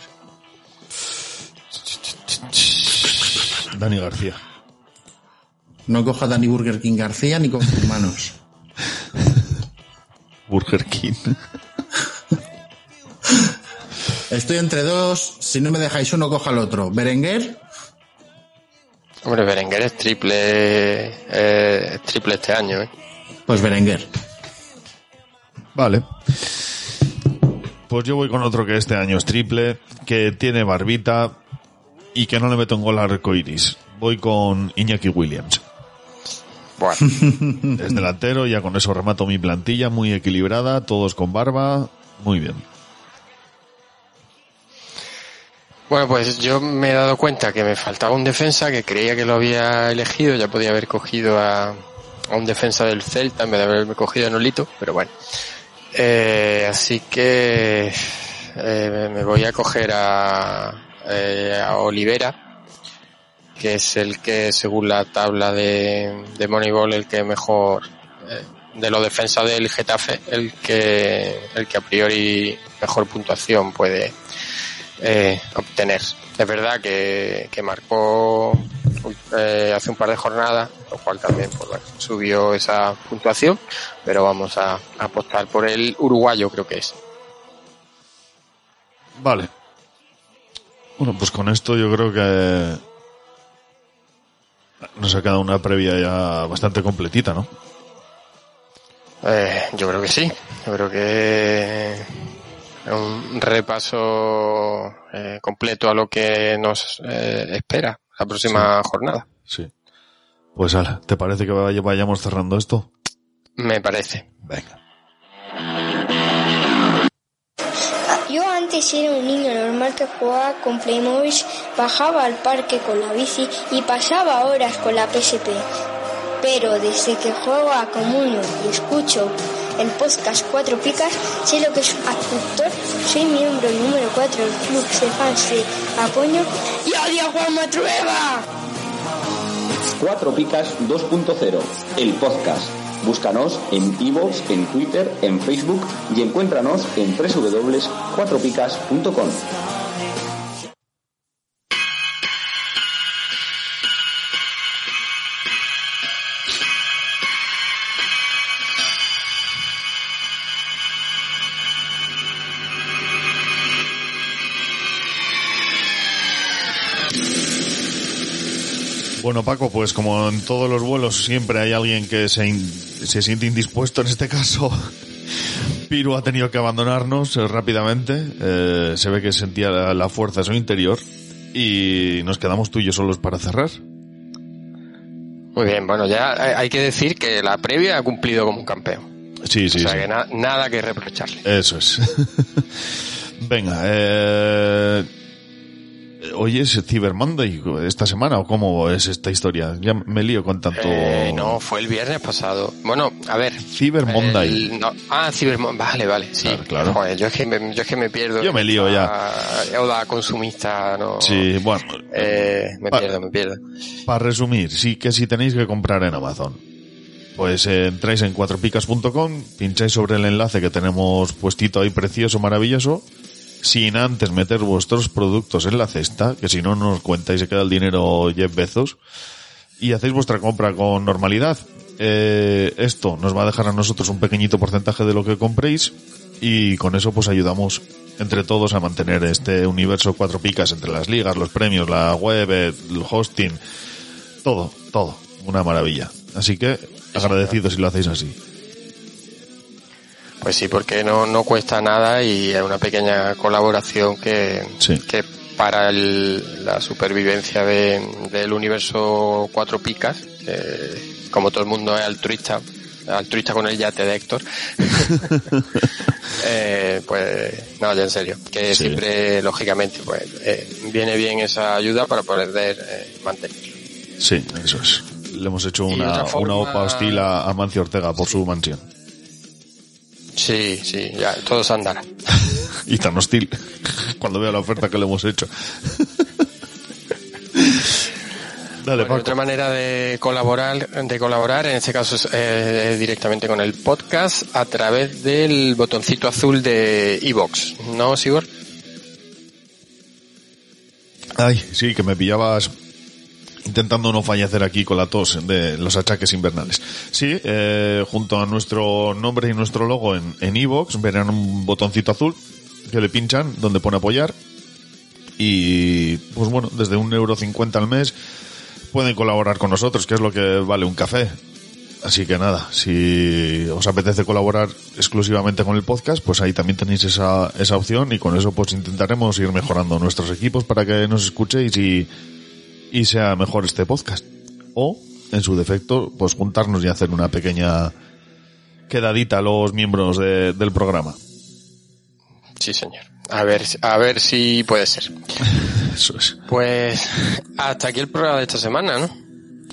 Dani García. No coja Dani Burger King García ni con sus manos. Burger King. Estoy entre dos. Si no me dejáis uno, coja el otro. Berenguer, Hombre, Berenguer es triple, eh, es triple este año, ¿eh? pues Berenguer. Vale. Pues yo voy con otro que este año es triple, que tiene barbita y que no le meto en gol a arcoiris. Voy con Iñaki Williams. Bueno, Es delantero, ya con eso remato mi plantilla, muy equilibrada, todos con barba, muy bien. Bueno, pues yo me he dado cuenta que me faltaba un defensa, que creía que lo había elegido, ya podía haber cogido a, a un defensa del Celta en vez de haberme cogido a Nolito, pero bueno. Eh, así que eh, me voy a coger a, eh, a Olivera, que es el que, según la tabla de, de Moneyball, el que mejor, eh, de los defensas del Getafe, el que, el que a priori mejor puntuación puede, eh, obtener. Es verdad que, que marcó eh, hace un par de jornadas, lo cual también pues, bueno, subió esa puntuación, pero vamos a, a apostar por el uruguayo, creo que es. Vale. Bueno, pues con esto yo creo que nos ha quedado una previa ya bastante completita, ¿no? Eh, yo creo que sí, yo creo que un repaso eh, completo a lo que nos eh, espera la próxima jornada. Sí. Pues ala, ¿te parece que vaya- vayamos cerrando esto? Me parece. Venga. Yo antes era un niño normal que jugaba con Playmobil, bajaba al parque con la bici y pasaba horas con la PSP. Pero desde que juego a Comunio y escucho el podcast Cuatro Picas, sé lo que es actor, soy miembro número 4 del club de fans de Apoño y odio a Juan Matrueva. Cuatro Picas 2.0, el podcast. Búscanos en iVoox, en Twitter, en Facebook y encuéntranos en www.cuatropicas.com. Bueno, Paco, pues como en todos los vuelos siempre hay alguien que se, in- se siente indispuesto, en este caso Piru ha tenido que abandonarnos eh, rápidamente, eh, se ve que sentía la, la fuerza en su interior y nos quedamos tú y yo solos para cerrar. Muy bien, bueno, ya hay- que decir que la previa ha cumplido como un campeón. Sí, sí, o sea sí. que na- nada que reprocharle. Eso es. Venga, eh, hoy es Cyber Monday esta semana o cómo es esta historia? Ya me lío con tanto... Eh, no, fue el viernes pasado. Bueno, a ver. Cyber Monday. el- no, ah, Cyber Mon- Vale, vale, sí. Claro, claro. Joder, yo, es que me, yo es que me pierdo. Yo me lío ya. ya. Oda consumista, no. Sí, bueno. Eh, me Pa- pierdo, me pierdo. Para resumir, sí que si tenéis que comprar en Amazon, pues eh, entráis en cuatropicas.com, pincháis sobre el enlace que tenemos puestito ahí precioso, maravilloso, sin antes meter vuestros productos en la cesta, que si no nos cuenta y se queda el dinero Jeff Bezos, y hacéis vuestra compra con normalidad. Eh, esto nos va a dejar a nosotros un pequeñito porcentaje de lo que compréis y con eso pues ayudamos entre todos a mantener este universo cuatro picas entre las ligas, los premios, la web, el hosting, todo, todo, una maravilla. Así que agradecido si lo hacéis así. Pues sí, porque no, no cuesta nada y es una pequeña colaboración que, que para el- la supervivencia de- del universo Cuatro Picas, que como todo el mundo es altruista, altruista con el yate de Héctor, eh, pues no, ya en serio, que Sí. siempre, lógicamente, pues eh, viene bien esa ayuda para poder eh, mantenerlo. Sí, eso es. Le hemos hecho una, forma- una opa hostil a, a Mancio Ortega por su mansión. Sí, sí, ya, todo se andará. Y tan hostil cuando vea la oferta que le hemos hecho. Dale, Bueno, otra manera de colaborar, de colaborar, en este caso es eh, directamente con el podcast a través del botoncito azul de iBox, ¿no, Sigor? Ay, sí, que me pillabas intentando no fallecer aquí con la tos de los achaques invernales. Sí, eh, junto a nuestro nombre y nuestro logo en en iVoox verán un botoncito azul que le pinchan donde pone apoyar y pues bueno, desde un euro cincuenta al mes pueden colaborar con nosotros, que es lo que vale un café. Así que nada, si os apetece colaborar exclusivamente con el podcast, pues ahí también tenéis esa, esa opción y con eso pues intentaremos ir mejorando nuestros equipos para que nos escuchéis y, y sea mejor este podcast. O, en su defecto, pues juntarnos y hacer una pequeña quedadita a los miembros de- del programa. Sí, señor. A ver, a ver si puede ser. Eso es. Pues hasta aquí el programa de esta semana, ¿no?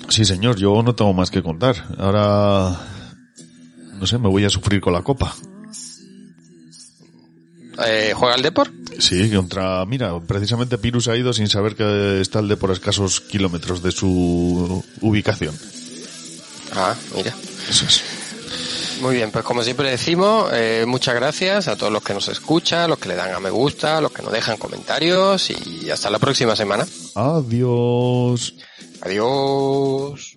Sí, señor, yo no tengo más que contar. Ahora, no sé, me voy a sufrir con la copa. Eh, ¿Juega el Depor? Sí, contra, mira, precisamente Pirus ha ido sin saber que está el de por escasos kilómetros de su ubicación. Ah, mira. Eso es. Muy bien, pues como siempre decimos, eh, muchas gracias a todos los que nos escuchan, los que le dan a me gusta, los que nos dejan comentarios y hasta la próxima semana. Adiós. Adiós.